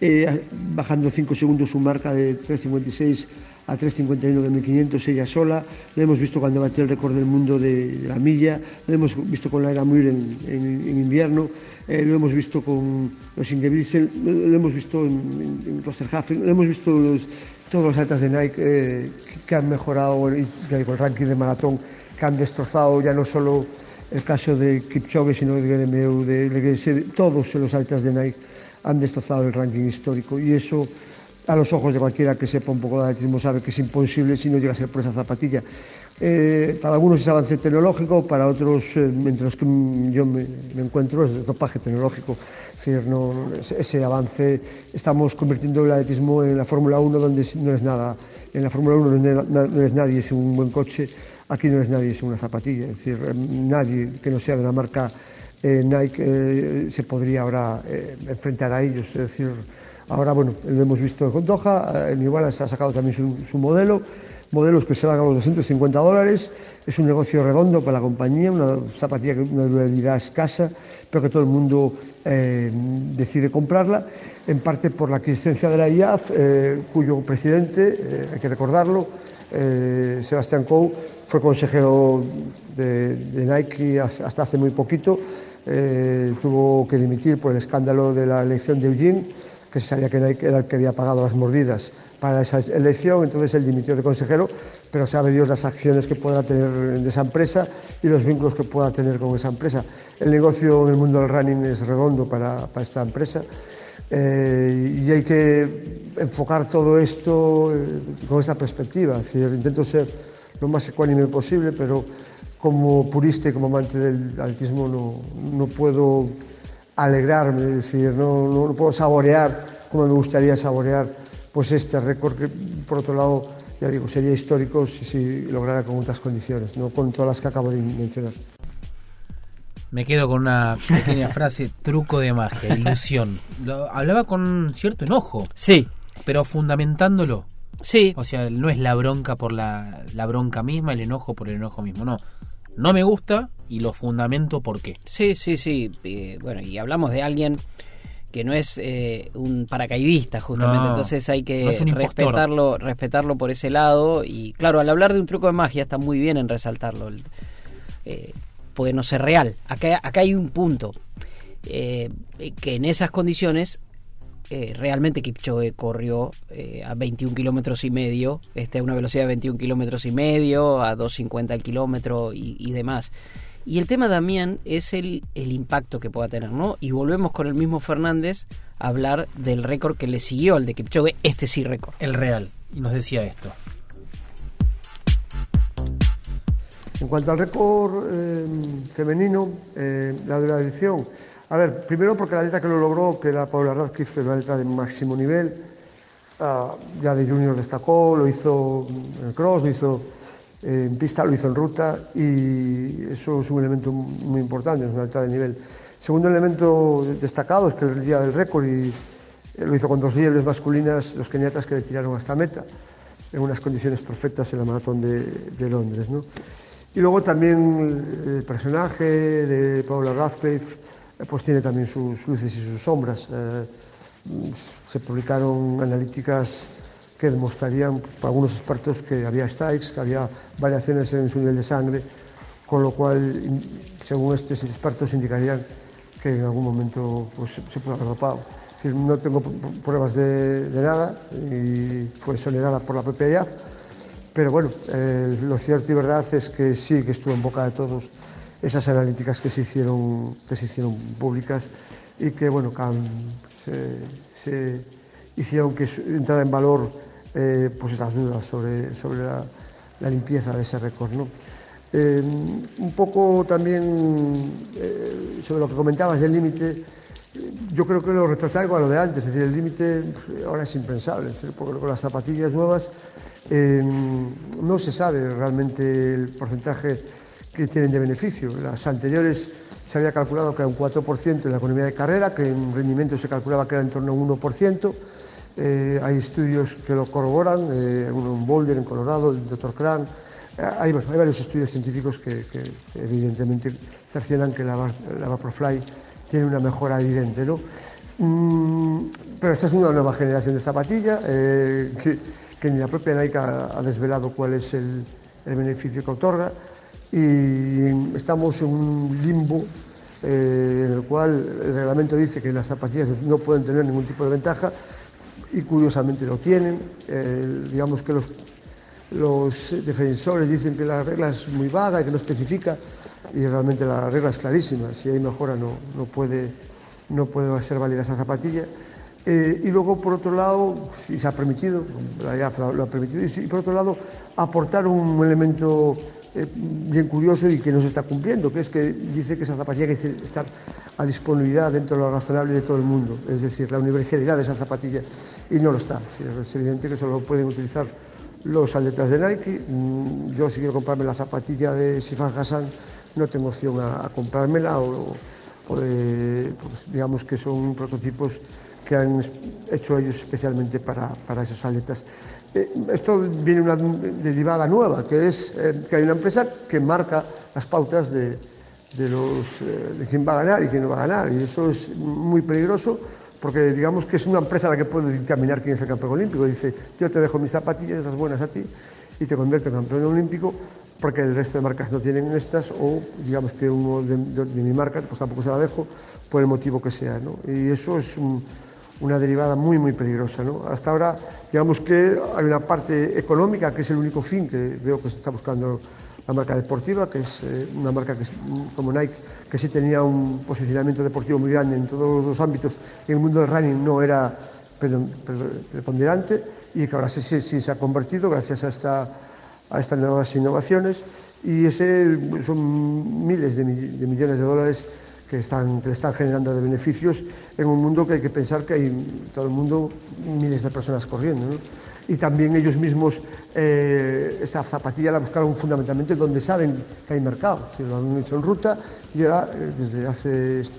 eh, bajando 5 segundos su marca de 3.56 a 3.51 de 1500 ella sola, lo hemos visto cuando batió el récord del mundo de, de la milla, lo hemos visto con la era Muir en, en, en invierno, eh, lo hemos visto con los Ingebrigtsen, lo, lo hemos visto en, en, en Rosterhafen, lo hemos visto los, todos los atletas de Nike eh, que han mejorado el, el ranking de maratón, que han destrozado ya no solo el caso de Kipchoge, sino de GNMU, de LGS, todos los atletas de Nike han destrozado el ranking histórico. Y eso a los ojos de cualquiera que sepa un poco de atletismo sabe que es imposible si no llega a ser por esa zapatilla. Eh, para algunos es avance tecnológico, para otros, eh, entre los que yo me, encuentro, es dopaje tecnológico. Es decir, no, ese avance, estamos convirtiendo el atletismo en la Fórmula 1 donde no es nada. En la Fórmula 1 no es, es nadie, es un buen coche, aquí no es nadie, es una zapatilla. Es decir, nadie que no sea de la marca eh, Nike se podría ahora eh, enfrentar a ellos. Decir, Ahora, bueno, lo hemos visto en Doha, en Iguala se ha sacado también su, su, modelo, modelos que se van a los 250 dólares, es un negocio redondo para la compañía, una zapatilla que una durabilidad escasa, pero que todo el mundo eh, decide comprarla, en parte por la existencia de la IAF, eh, cuyo presidente, eh, hay que recordarlo, eh, Sebastián Coe, fue consejero de, Nike hasta hace muy poquito, eh, tuvo que dimitir por el escándalo de la elección de Eugene, que se sabía que Nike era el que había pagado las mordidas para esa elección, entonces él dimitió de consejero, pero sabe Dios las acciones que pueda tener de esa empresa y los vínculos que pueda tener con esa empresa. El negocio en el mundo del running es redondo para, para esta empresa eh, y hay que enfocar todo esto eh, con esta perspectiva. Intento ser lo más ecuánime posible, pero como purista y como amante del atletismo no, no puedo alegrarme, decir, no, no, no puedo saborear como me gustaría saborear pues este récord que por otro lado ya digo sería histórico si, si lograra con otras condiciones, no con todas las que acabo de mencionar. Me quedo con una pequeña frase, truco de magia, ilusión. Lo, hablaba con cierto enojo, Sí, pero fundamentándolo. sí, O sea, no es la bronca por la, la bronca misma, el enojo por el enojo mismo. No, no me gusta y lo fundamento por qué. sí, sí, sí. Eh, bueno, y hablamos de alguien que no es eh, un paracaidista justamente, No, entonces hay que no respetarlo, respetarlo por ese lado y claro, al hablar de un truco de magia está muy bien en resaltarlo, el- eh, puede no ser real. Acá, acá hay un punto eh, que en esas condiciones eh, realmente Kipchoge corrió eh, a 21 kilómetros y medio, este, a una velocidad de 21 kilómetros y medio, a 2.50 el kilómetro y, demás. Y el tema, Damián, es el, el impacto que pueda tener, ¿no? Y volvemos con el mismo Fernández a hablar del récord que le siguió al de Kipchoge, este sí récord. El real. Y nos decía esto. En cuanto al récord eh, femenino, eh, la de la edición, a ver, primero porque la atleta que lo logró, que era Paula Radcliffe, una atleta de máximo nivel, ah, ya de junior destacó, lo hizo en el cross, lo hizo en pista, lo hizo en ruta y eso es un elemento muy importante, es una atleta de nivel. Segundo elemento destacado es que el día del récord y eh, lo hizo con dos liebres masculinas, los keniatas que le tiraron hasta meta, en unas condiciones perfectas en la maratón de, de Londres. ¿no? Y luego también el personaje de Paula Radcliffe pues tiene también sus luces y sus sombras. Eh, se publicaron analíticas que demostrarían para algunos expertos que había strikes, que había variaciones en su nivel de sangre, con lo cual, según estos expertos, indicarían que en algún momento pues, se- pudo haber dopado. No tengo pr- pruebas de, nada y fue sonerada por la propia IAF, pero bueno, eh, lo cierto y verdad es que sí que estuvo en boca de todos esas analíticas que se hicieron, que se hicieron públicas y que bueno, se, hicieron que entrara en valor eh, pues esas dudas sobre, sobre la, la limpieza de ese récord. ¿no? Eh, un poco también eh, sobre lo que comentabas del límite, yo creo que lo retrotraigo a lo de antes, es decir, el límite pues, ahora es impensable, porque con las zapatillas nuevas eh, no se sabe realmente el porcentaje que tienen de beneficio. Las anteriores se había calculado que era un 4% en la economía de carrera, que en rendimiento se calculaba que era en torno a un 1%. Eh, hay estudios que lo corroboran, eh, uno en Boulder, en Colorado, el Dr. Cran. Eh, hay, varios estudios científicos que, evidentemente cercionan que la, la Vaporfly tiene una mejora evidente. ¿no? Mm, pero esta es una nueva generación de zapatilla eh, que, ni la propia Nike ha, desvelado cuál es el, beneficio que otorga y estamos en un limbo eh, en el cual el reglamento dice que las zapatillas no pueden tener ningún tipo de ventaja y curiosamente lo tienen. Eh, digamos que los defensores dicen que la regla es muy vaga y que no especifica y realmente la regla es clarísima. Si hay mejora no, no, puede, no puede ser válida esa zapatilla. Eh, y luego, por otro lado, si se ha permitido, la IAF lo ha permitido, y, por otro lado, aportar un elemento eh, bien curioso y que no se está cumpliendo, que es que dice que esa zapatilla hay que estar a disponibilidad dentro de lo razonable de todo el mundo, es decir, la universalidad de esa zapatilla, y no lo está. Es evidente que solo pueden utilizar los atletas de Nike. Mm, Yo, si quiero comprarme la zapatilla de Sifan Hassan, no tengo opción a, comprármela o, pues, digamos que son prototipos que han hecho ellos especialmente para, para esos atletas. Eh, esto viene una derivada nueva, que es eh, que hay una empresa que marca las pautas de, de, los, eh, quién va a ganar y quién no va a ganar. Y eso es muy peligroso porque digamos que es una empresa la que puede dictaminar quién es el campeón olímpico. Dice, yo te dejo mis zapatillas, esas buenas a ti, y te convierto en campeón olímpico porque el resto de marcas no tienen estas o digamos que uno de, de- de mi marca pues tampoco se la dejo por el motivo que sea. ¿no? Y eso es un, una derivada muy, muy peligrosa. ¿no? Hasta ahora, digamos que hay una parte económica, que es el único fin que veo que está buscando la marca deportiva, que es eh, una marca que como Nike, que sí tenía un posicionamiento deportivo muy grande en todos los ámbitos, en el mundo del running no era pre- pre- preponderante, y que ahora sí- sí se ha convertido gracias a, esta, a estas nuevas innovaciones, y ese son miles de, mi- de millones de dólares que, están, que le están generando de beneficios en un mundo que hay que pensar que hay todo el mundo miles de personas corriendo. Y también ellos mismos eh, esta zapatilla la buscaron fundamentalmente donde saben que hay mercado. Si lo han hecho en ruta y ahora eh, desde, hace,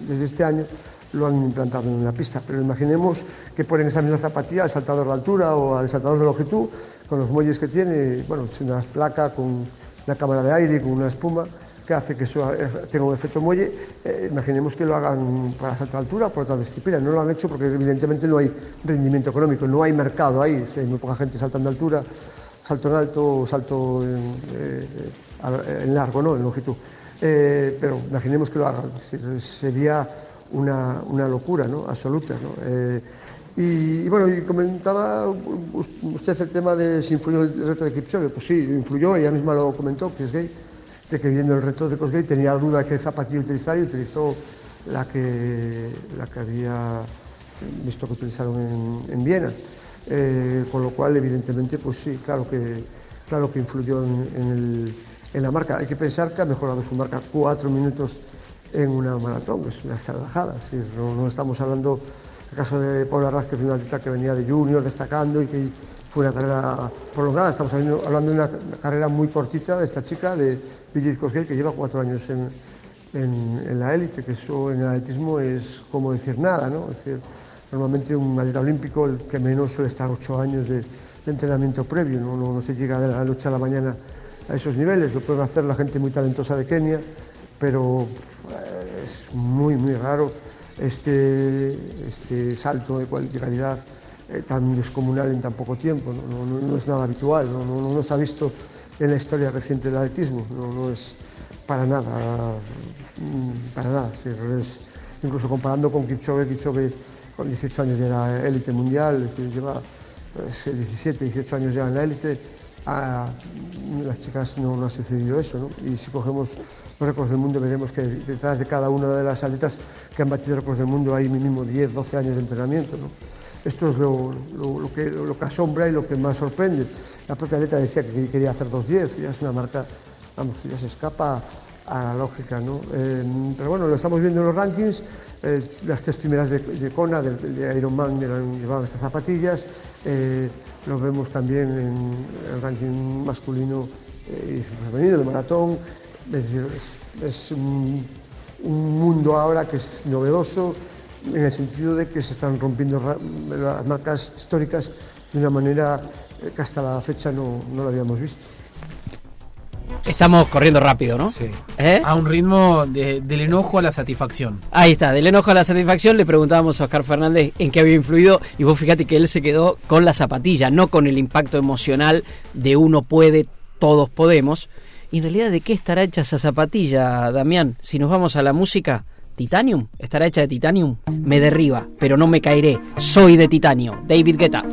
desde este año lo han implantado en la pista. Pero imaginemos que ponen esa misma zapatilla al saltador de altura o al saltador de longitud con los muelles que tiene, bueno, es una placa con una cámara de aire con una espuma que hace que eso eh, tenga un efecto muelle. Eh, imaginemos que lo hagan para de altura por otra disciplina. No lo han hecho porque evidentemente no hay rendimiento económico, no hay mercado ahí. Si hay muy poca gente saltando de altura, salto en alto o salto en, eh, en largo, ¿no? en longitud. Pero imaginemos que lo hagan. Sería una, una locura ¿no? absoluta. ¿no? Y, bueno, y comentaba usted el tema de si influyó el reto de Kipchoge. Pues sí, influyó, ella misma lo comentó, que es gay, de que viendo el reto de Kosgei tenía duda de qué zapatilla utilizar y utilizó la que, la que había visto que utilizaron en, en Viena. Eh, con lo cual, evidentemente, pues sí, claro que, claro que influyó en, en el- en la marca. Hay que pensar que ha mejorado su marca cuatro minutos en una maratón, es una salvajada. es no, no estamos hablando del caso de Paula Raz, que fue una atleta que venía de junior destacando y que fue una carrera prolongada. Estamos hablando, de una, carrera muy cortita de esta chica, de Brigitte Kosgei, que lleva cuatro años en, en, la élite, que eso en el atletismo es como decir nada, ¿no? Normalmente un atleta olímpico, el que menos suele estar ocho años de, de entrenamiento previo, ¿no? No, no se llega de la noche a la mañana a esos niveles, lo pueden hacer la gente muy talentosa de Kenia, pero eh, es muy, muy raro este, este salto de cual- de calidad eh, tan descomunal en tan poco tiempo. No, No- no- es nada habitual, no, no- se ha visto en la historia reciente del atletismo, no, es para nada, mm, para nada. Decir, es- incluso comparando con Kipchoge, Kipchoge con 18 años ya era élite mundial, lleva pues, 17, 18 años ya en la élite. A las chicas no, no ha sucedido eso. Y si cogemos los récords del mundo veremos que detrás de cada una de las atletas que han batido récords del mundo hay mínimo 10, 12 años de entrenamiento, ¿no? Esto es lo, que, lo que asombra y lo que más sorprende. La propia atleta decía que quería hacer 2.10, ya es una marca, vamos, ya se escapa a la lógica, ¿no? Eh, pero bueno, lo estamos viendo en los rankings, eh, las tres primeras de, de Kona, del- de, Ironman, llevaban estas zapatillas, eh, lo vemos también en el ranking masculino eh, y femenino de maratón, es decir, es, es un, un mundo ahora que es novedoso en el sentido de que se están rompiendo las marcas históricas de una manera eh, que hasta la fecha no, no lo habíamos visto. Estamos corriendo rápido, ¿no? Sí. ¿Eh? A un ritmo de- del enojo a la satisfacción. Ahí está, del enojo a la satisfacción le preguntábamos a Oscar Fernández en qué había influido y vos fíjate que él se quedó con la zapatilla, no con el impacto emocional de uno puede, todos podemos. Y en realidad, ¿de qué estará hecha esa zapatilla, Damián? Si nos vamos a la música, ¿titanium? ¿Estará hecha de titanium? Me derriba, pero no me caeré. Soy de titanio. David Guetta.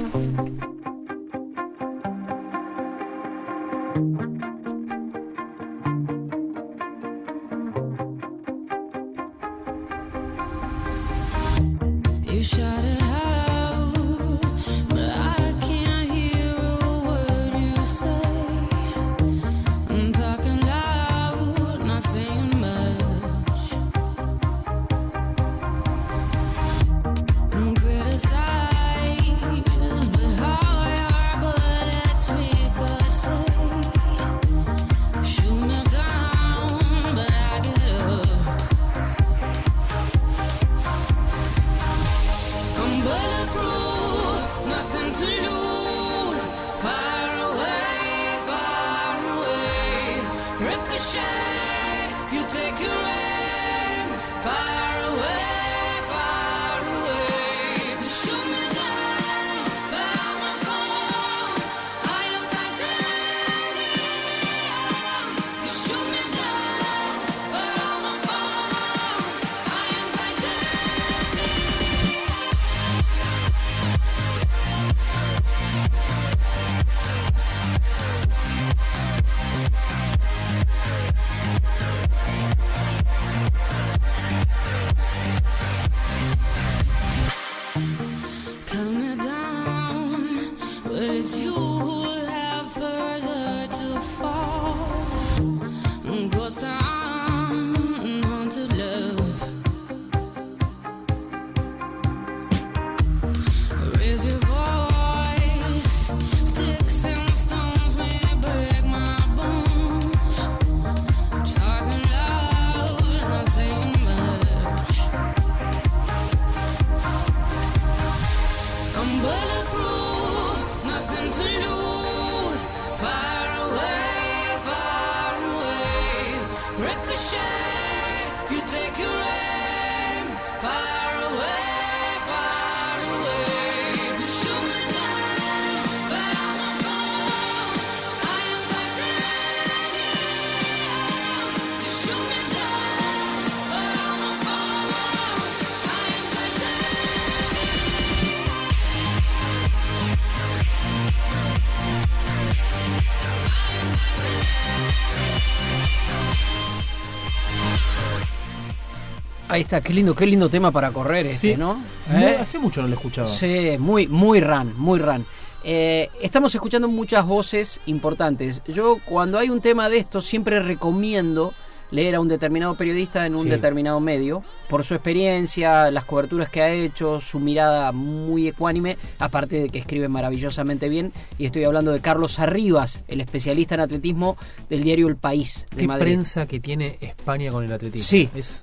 Ahí está, qué lindo, qué lindo tema para correr este, Sí. ¿no? ¿Eh? hace mucho no lo escuchaba. Sí, muy, muy ran, muy ran. Eh, estamos escuchando muchas voces importantes. Yo cuando hay un tema de esto siempre recomiendo leer a un determinado periodista en un Sí. determinado medio, por su experiencia, las coberturas que ha hecho, su mirada muy ecuánime, aparte de que escribe maravillosamente bien. Y estoy hablando de Carlos Arribas, el especialista en atletismo del diario El País de Qué Madrid. prensa que tiene España con el atletismo. Sí. Es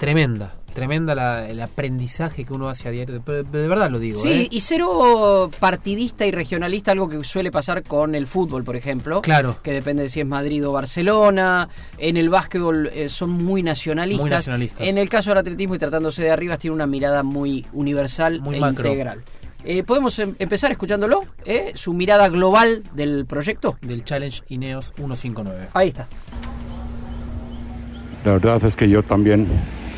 tremenda. Tremenda la- el aprendizaje que uno hace a diario. De, de verdad lo digo. Sí, ¿eh? y cero partidista y regionalista, algo que suele pasar con el fútbol, por ejemplo. Claro. Que depende de si es Madrid o Barcelona. En el básquetbol eh, son muy nacionalistas. Muy nacionalistas. En el caso del atletismo y tratándose de arriba, tiene una mirada muy universal Muy e macro. integral. Eh, ¿Podemos em- empezar escuchándolo? ¿Eh? Su mirada global del proyecto. Del Challenge Ineos 159. Ahí está. La verdad es que yo también,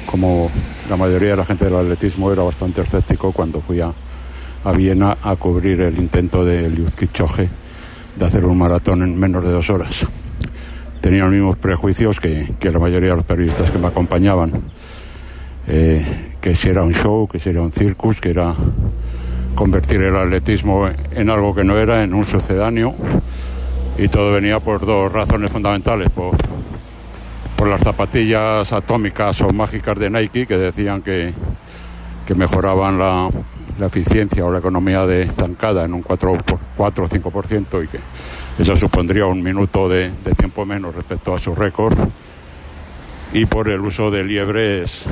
como la mayoría de la gente del atletismo, era bastante escéptico cuando fui a, a Viena a cubrir el intento de Eliud Kipchoge de hacer un maratón en menos de dos horas. Tenía los mismos prejuicios que, que la mayoría de los periodistas que me acompañaban. Eh, que si era un show, que si era un circus, que era convertir el atletismo en algo que no era, en un sucedáneo. Y todo venía por dos razones fundamentales. Por, por las zapatillas atómicas o mágicas de Nike que decían que, que mejoraban la, la eficiencia o la economía de zancada en un 4, por- 4 o 5% y que eso supondría un minuto de, de tiempo menos respecto a su récord y por el uso de liebres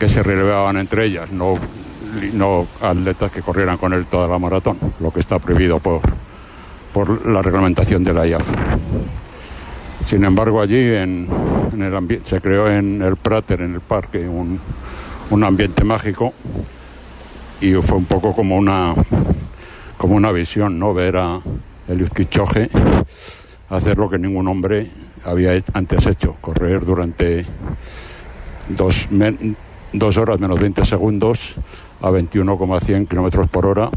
que se relevaban entre ellas, no, no atletas que corrieran con él toda la maratón, lo que está prohibido por, por la reglamentación de la IAF. Sin embargo, allí en, en el se creó en el Prater, en el parque, un, un ambiente mágico y fue un poco como una, como una visión, ¿no? Ver a Eliud Kipchoge hacer lo que ningún hombre había antes hecho, correr durante dos, dos horas menos 20 segundos a 21,100 kilómetros por hora,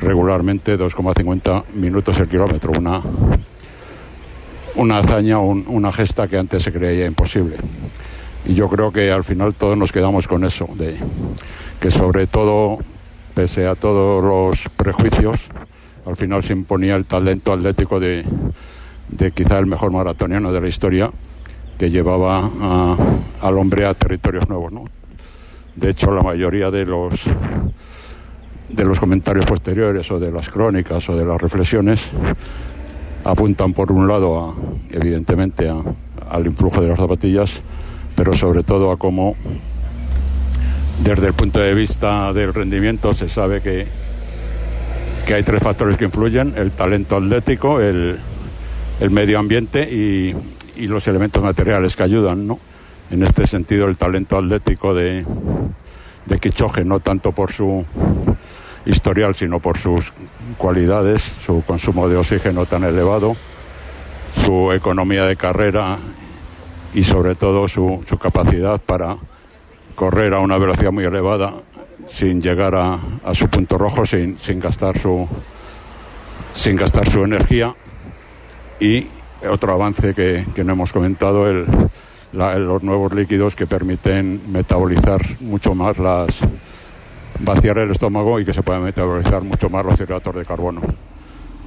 regularmente 2,50 minutos el kilómetro, una, una hazaña, un- una gesta que antes se creía imposible. Y yo creo que al final todos nos quedamos con eso, de que sobre todo, pese a todos los prejuicios, al final se imponía el talento atlético de, de quizá el mejor maratoniano de la historia, que llevaba a- al hombre a territorios nuevos. ¿no? De hecho, la mayoría de los de los comentarios posteriores o de las crónicas o de las reflexiones apuntan por un lado a, evidentemente a- al influjo de las zapatillas, pero sobre todo a cómo desde el punto de vista del rendimiento se sabe que, que hay tres factores que influyen, el talento atlético, el, el medio ambiente y, y los elementos materiales que ayudan, ¿no? En este sentido, el talento atlético de, de no tanto por su historial, sino por sus cualidades, su consumo de oxígeno tan elevado, su economía de carrera y sobre todo su, capacidad para correr a una velocidad muy elevada sin llegar a, a su punto rojo, sin, sin gastar su sin gastar su energía. Y otro avance que, que no hemos comentado, el, la- los nuevos líquidos que permiten metabolizar mucho más las vaciar el estómago y que se puedan metabolizar mucho más los hidratos de carbono.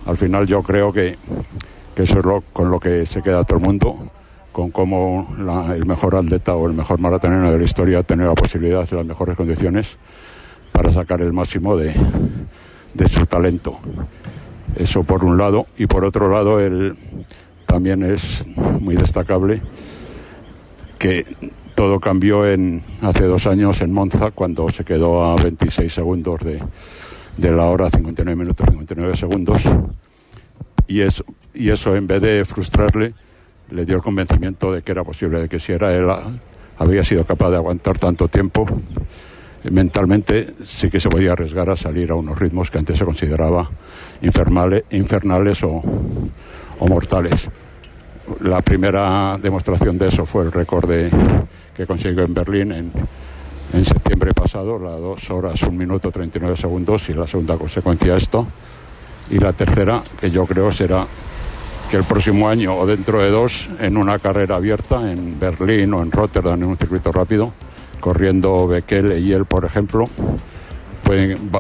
Al final yo creo que, que eso es lo, con lo que se queda todo el mundo, con cómo la- el mejor atleta o el mejor maratonero de la historia ha tenido la posibilidad de las mejores condiciones para sacar el máximo de, de su talento. Eso por un lado. Y por otro lado, el, también es muy destacable que todo cambió en, hace dos años en Monza, cuando se quedó a 26 segundos de, de la hora, 59 minutos 59 segundos. Y eso, y eso, en vez de frustrarle, le dio el convencimiento de que era posible, de que si era él, a- había sido capaz de aguantar tanto tiempo, mentalmente sí que se podía arriesgar a salir a unos ritmos que antes se consideraba infernales, infernales o, o mortales. La primera demostración de eso fue el récord de- que consiguió en Berlín en, en septiembre pasado, las dos horas, un minuto, 39 segundos, y la segunda consecuencia esto. Y la tercera, que yo creo será que el próximo año o dentro de dos, en una carrera abierta en Berlín o en Rotterdam, en un circuito rápido, corriendo Bekele y él, por ejemplo, pueden,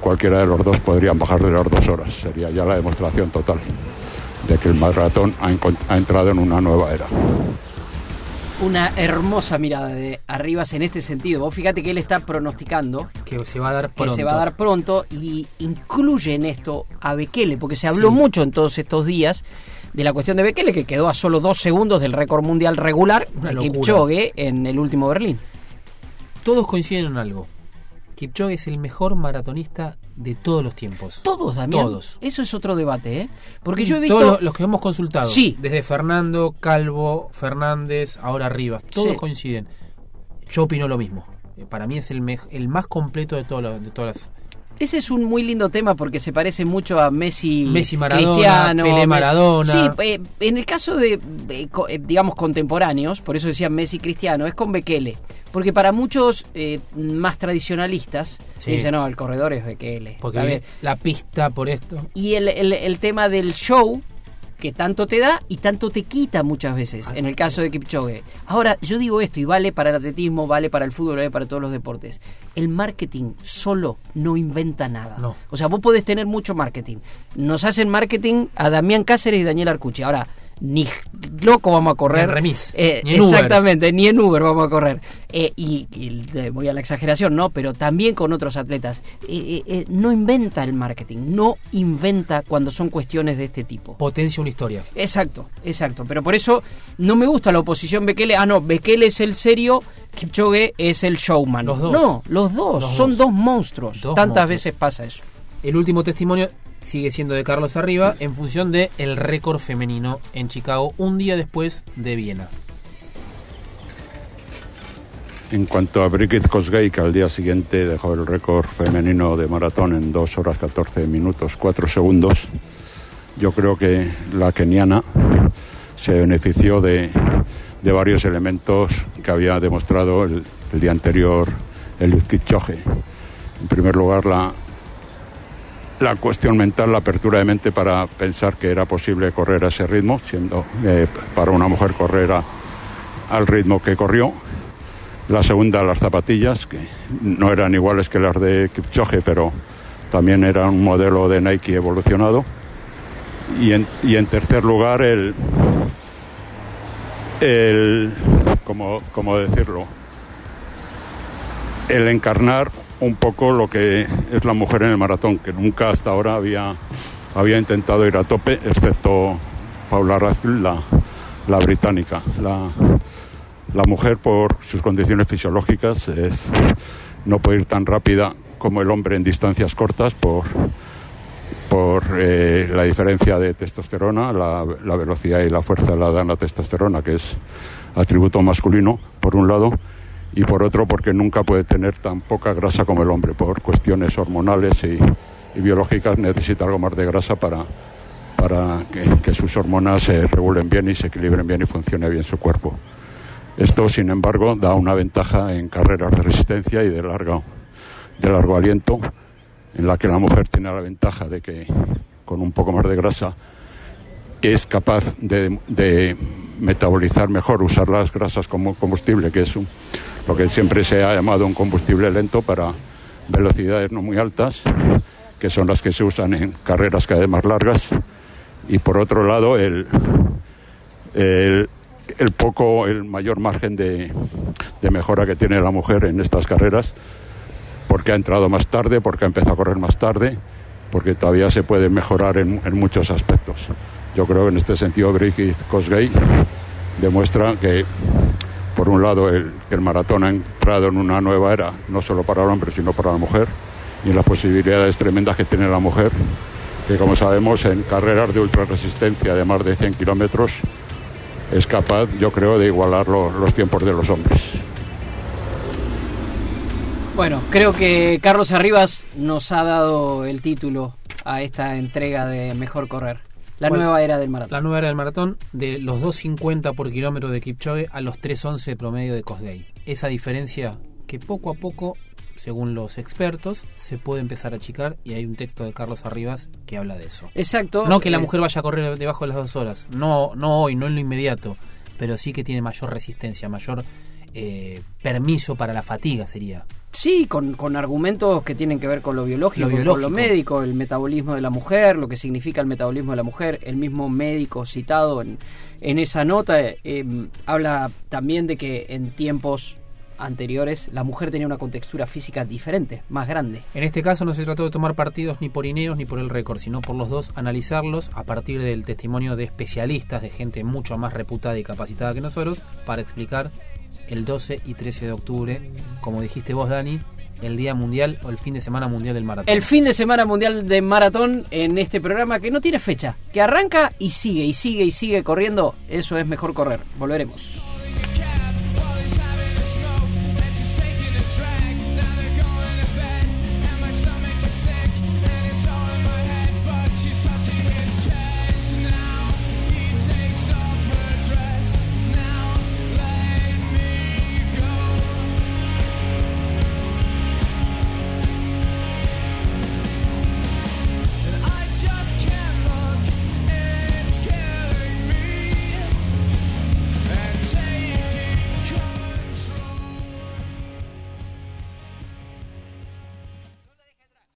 cualquiera de los dos podrían bajar de las dos horas. Sería ya la demostración total de que el maratón ha entrado en una nueva era. Una hermosa mirada de Arribas en este sentido. Vos fíjate que él está pronosticando Que se va a dar que pronto. se va a dar pronto y incluye en esto a Bekele, porque se habló Sí. mucho en todos estos días de la cuestión de Bekele, que quedó a solo dos segundos del récord mundial regular Una de locura. Kipchoge en el último Berlín. Todos coinciden en algo. Kipchoge es el mejor maratonista de todos los tiempos. Todos, Damián. Todos. Eso es otro debate, ¿eh? Porque yo he visto... Todos lo- los que hemos consultado. Sí. Desde Fernando, Calvo, Fernández, ahora Rivas. Todos Sí. coinciden. Yo opino lo mismo. Eh, Para mí es el, mej- el más completo de, todos los- de todas las... Ese es un muy lindo tema porque se parece mucho a Messi, Messi, Maradona, Cristiano, Pelé, Me- Maradona. Sí, eh, en el caso de, eh, co- eh, digamos, contemporáneos, por eso decía Messi, Cristiano, es con Bekele. Porque para muchos eh, más tradicionalistas, Sí. dicen, no, el corredor es Bekele. Porque bien. la pista por esto. Y el, el- el tema del show, que tanto te da y tanto te quita muchas veces, en el caso de Kipchoge. Ahora, yo digo esto, y vale para el atletismo, vale para el fútbol, vale para todos los deportes. El marketing solo no inventa nada. No. O sea, vos podés tener mucho marketing. Nos hacen marketing a Damián Cáceres y Daniel Arcucci. Ahora, ni loco vamos a correr. En remis, Eh, ni en Uber. exactamente, ni en Uber vamos a correr. Eh, y, voy a la exageración, ¿no? Pero también con otros atletas. Eh, no inventa el marketing, no inventa cuando son cuestiones de este tipo. Potencia una historia. Exacto, exacto. Pero por eso no me gusta la oposición Bekele. Ah, no, Bekele es el serio, Kipchoge es el showman. Los dos. No, los dos. Los son dos. dos, monstruos. Dos Tantas monstruos. veces pasa eso. El último testimonio sigue siendo de Carlos Arriba en función de el récord femenino en Chicago un día después de Viena. En cuanto a Brigitte Kosgei, que al día siguiente dejó el récord femenino de maratón en 2 horas 14 minutos 4 segundos, yo creo que la keniana se benefició de, de varios elementos que había demostrado el, el día anterior el Kipchoge. En primer lugar, la, la cuestión mental, la apertura de mente para pensar que era posible correr a ese ritmo, siendo eh, para una mujer correr a- al ritmo que corrió. La segunda, las zapatillas, que no eran iguales que las de Kipchoge, pero también eran un modelo de Nike evolucionado. Y en, y en tercer lugar, el, el como, como decirlo, el encarnar un poco lo que es la mujer en el maratón, que nunca hasta ahora había, había intentado ir a tope, excepto Paula Radcliffe, la, británica. La, la mujer, por sus condiciones fisiológicas, es, no puede ir tan rápida como el hombre en distancias cortas por, por eh, la diferencia de testosterona, la, la velocidad y la fuerza la dan la testosterona, que es atributo masculino, por un lado, y por otro porque nunca puede tener tan poca grasa como el hombre, por cuestiones hormonales y, biológicas necesita algo más de grasa para, para que, que sus hormonas se regulen bien y se equilibren bien y funcione bien su cuerpo. Esto, sin embargo, da una ventaja en carreras de resistencia y de largo, de largo aliento, en la que la mujer tiene la ventaja de que con un poco más de grasa es capaz de, de metabolizar mejor, usar las grasas como combustible, que es un- lo que siempre se ha llamado un combustible lento para velocidades no muy altas, que son las que se usan en carreras cada vez más largas. Y por otro lado, el, el, el poco, el mayor margen de, de mejora que tiene la mujer en estas carreras, porque ha entrado más tarde, porque ha empezado a correr más tarde, porque todavía se puede mejorar en, en muchos aspectos. Yo creo que en este sentido Brigitte Kosgei demuestra que, por un lado, el, el maratón ha entrado en una nueva era, no solo para el hombre, sino para la mujer, y en las posibilidades tremendas que tiene la mujer, que como sabemos en carreras de ultrarresistencia de más de 100 kilómetros es capaz, yo creo, de igualar lo- los tiempos de los hombres. Bueno, creo que Carlos Arribas nos ha dado el título a esta entrega de Mejor Correr. La nueva era del maratón. La nueva era del maratón, de los 2.50 por kilómetro de Kipchoge a los 3.11 promedio de Kosgei. Esa diferencia que poco a poco según los expertos, se puede empezar a achicar y hay un texto de Carlos Arribas que habla de eso. Exacto. No que la eh, mujer vaya a correr debajo de las dos horas, no, no hoy, no en lo inmediato, pero sí que tiene mayor resistencia, mayor eh, permiso para la fatiga sería. Sí, con, con argumentos que tienen que ver con lo biológico, Lo con lo médico, el metabolismo de la mujer, lo que significa el metabolismo de la mujer. El mismo médico citado en, en esa nota eh, habla también de que en tiempos anteriores la mujer tenía una contextura física diferente, más grande. En este caso no se trató de tomar partidos ni por Ineos ni por el récord, sino por los dos, analizarlos a partir del testimonio de especialistas, de gente mucho más reputada y capacitada que nosotros, para explicar el 12 y 13 de octubre, como dijiste vos, Dani, el Día Mundial o el fin de semana mundial del maratón. El fin de semana mundial de maratón en este programa que no tiene fecha, que arranca y sigue y sigue y sigue corriendo. Eso es mejor correr. Volveremos.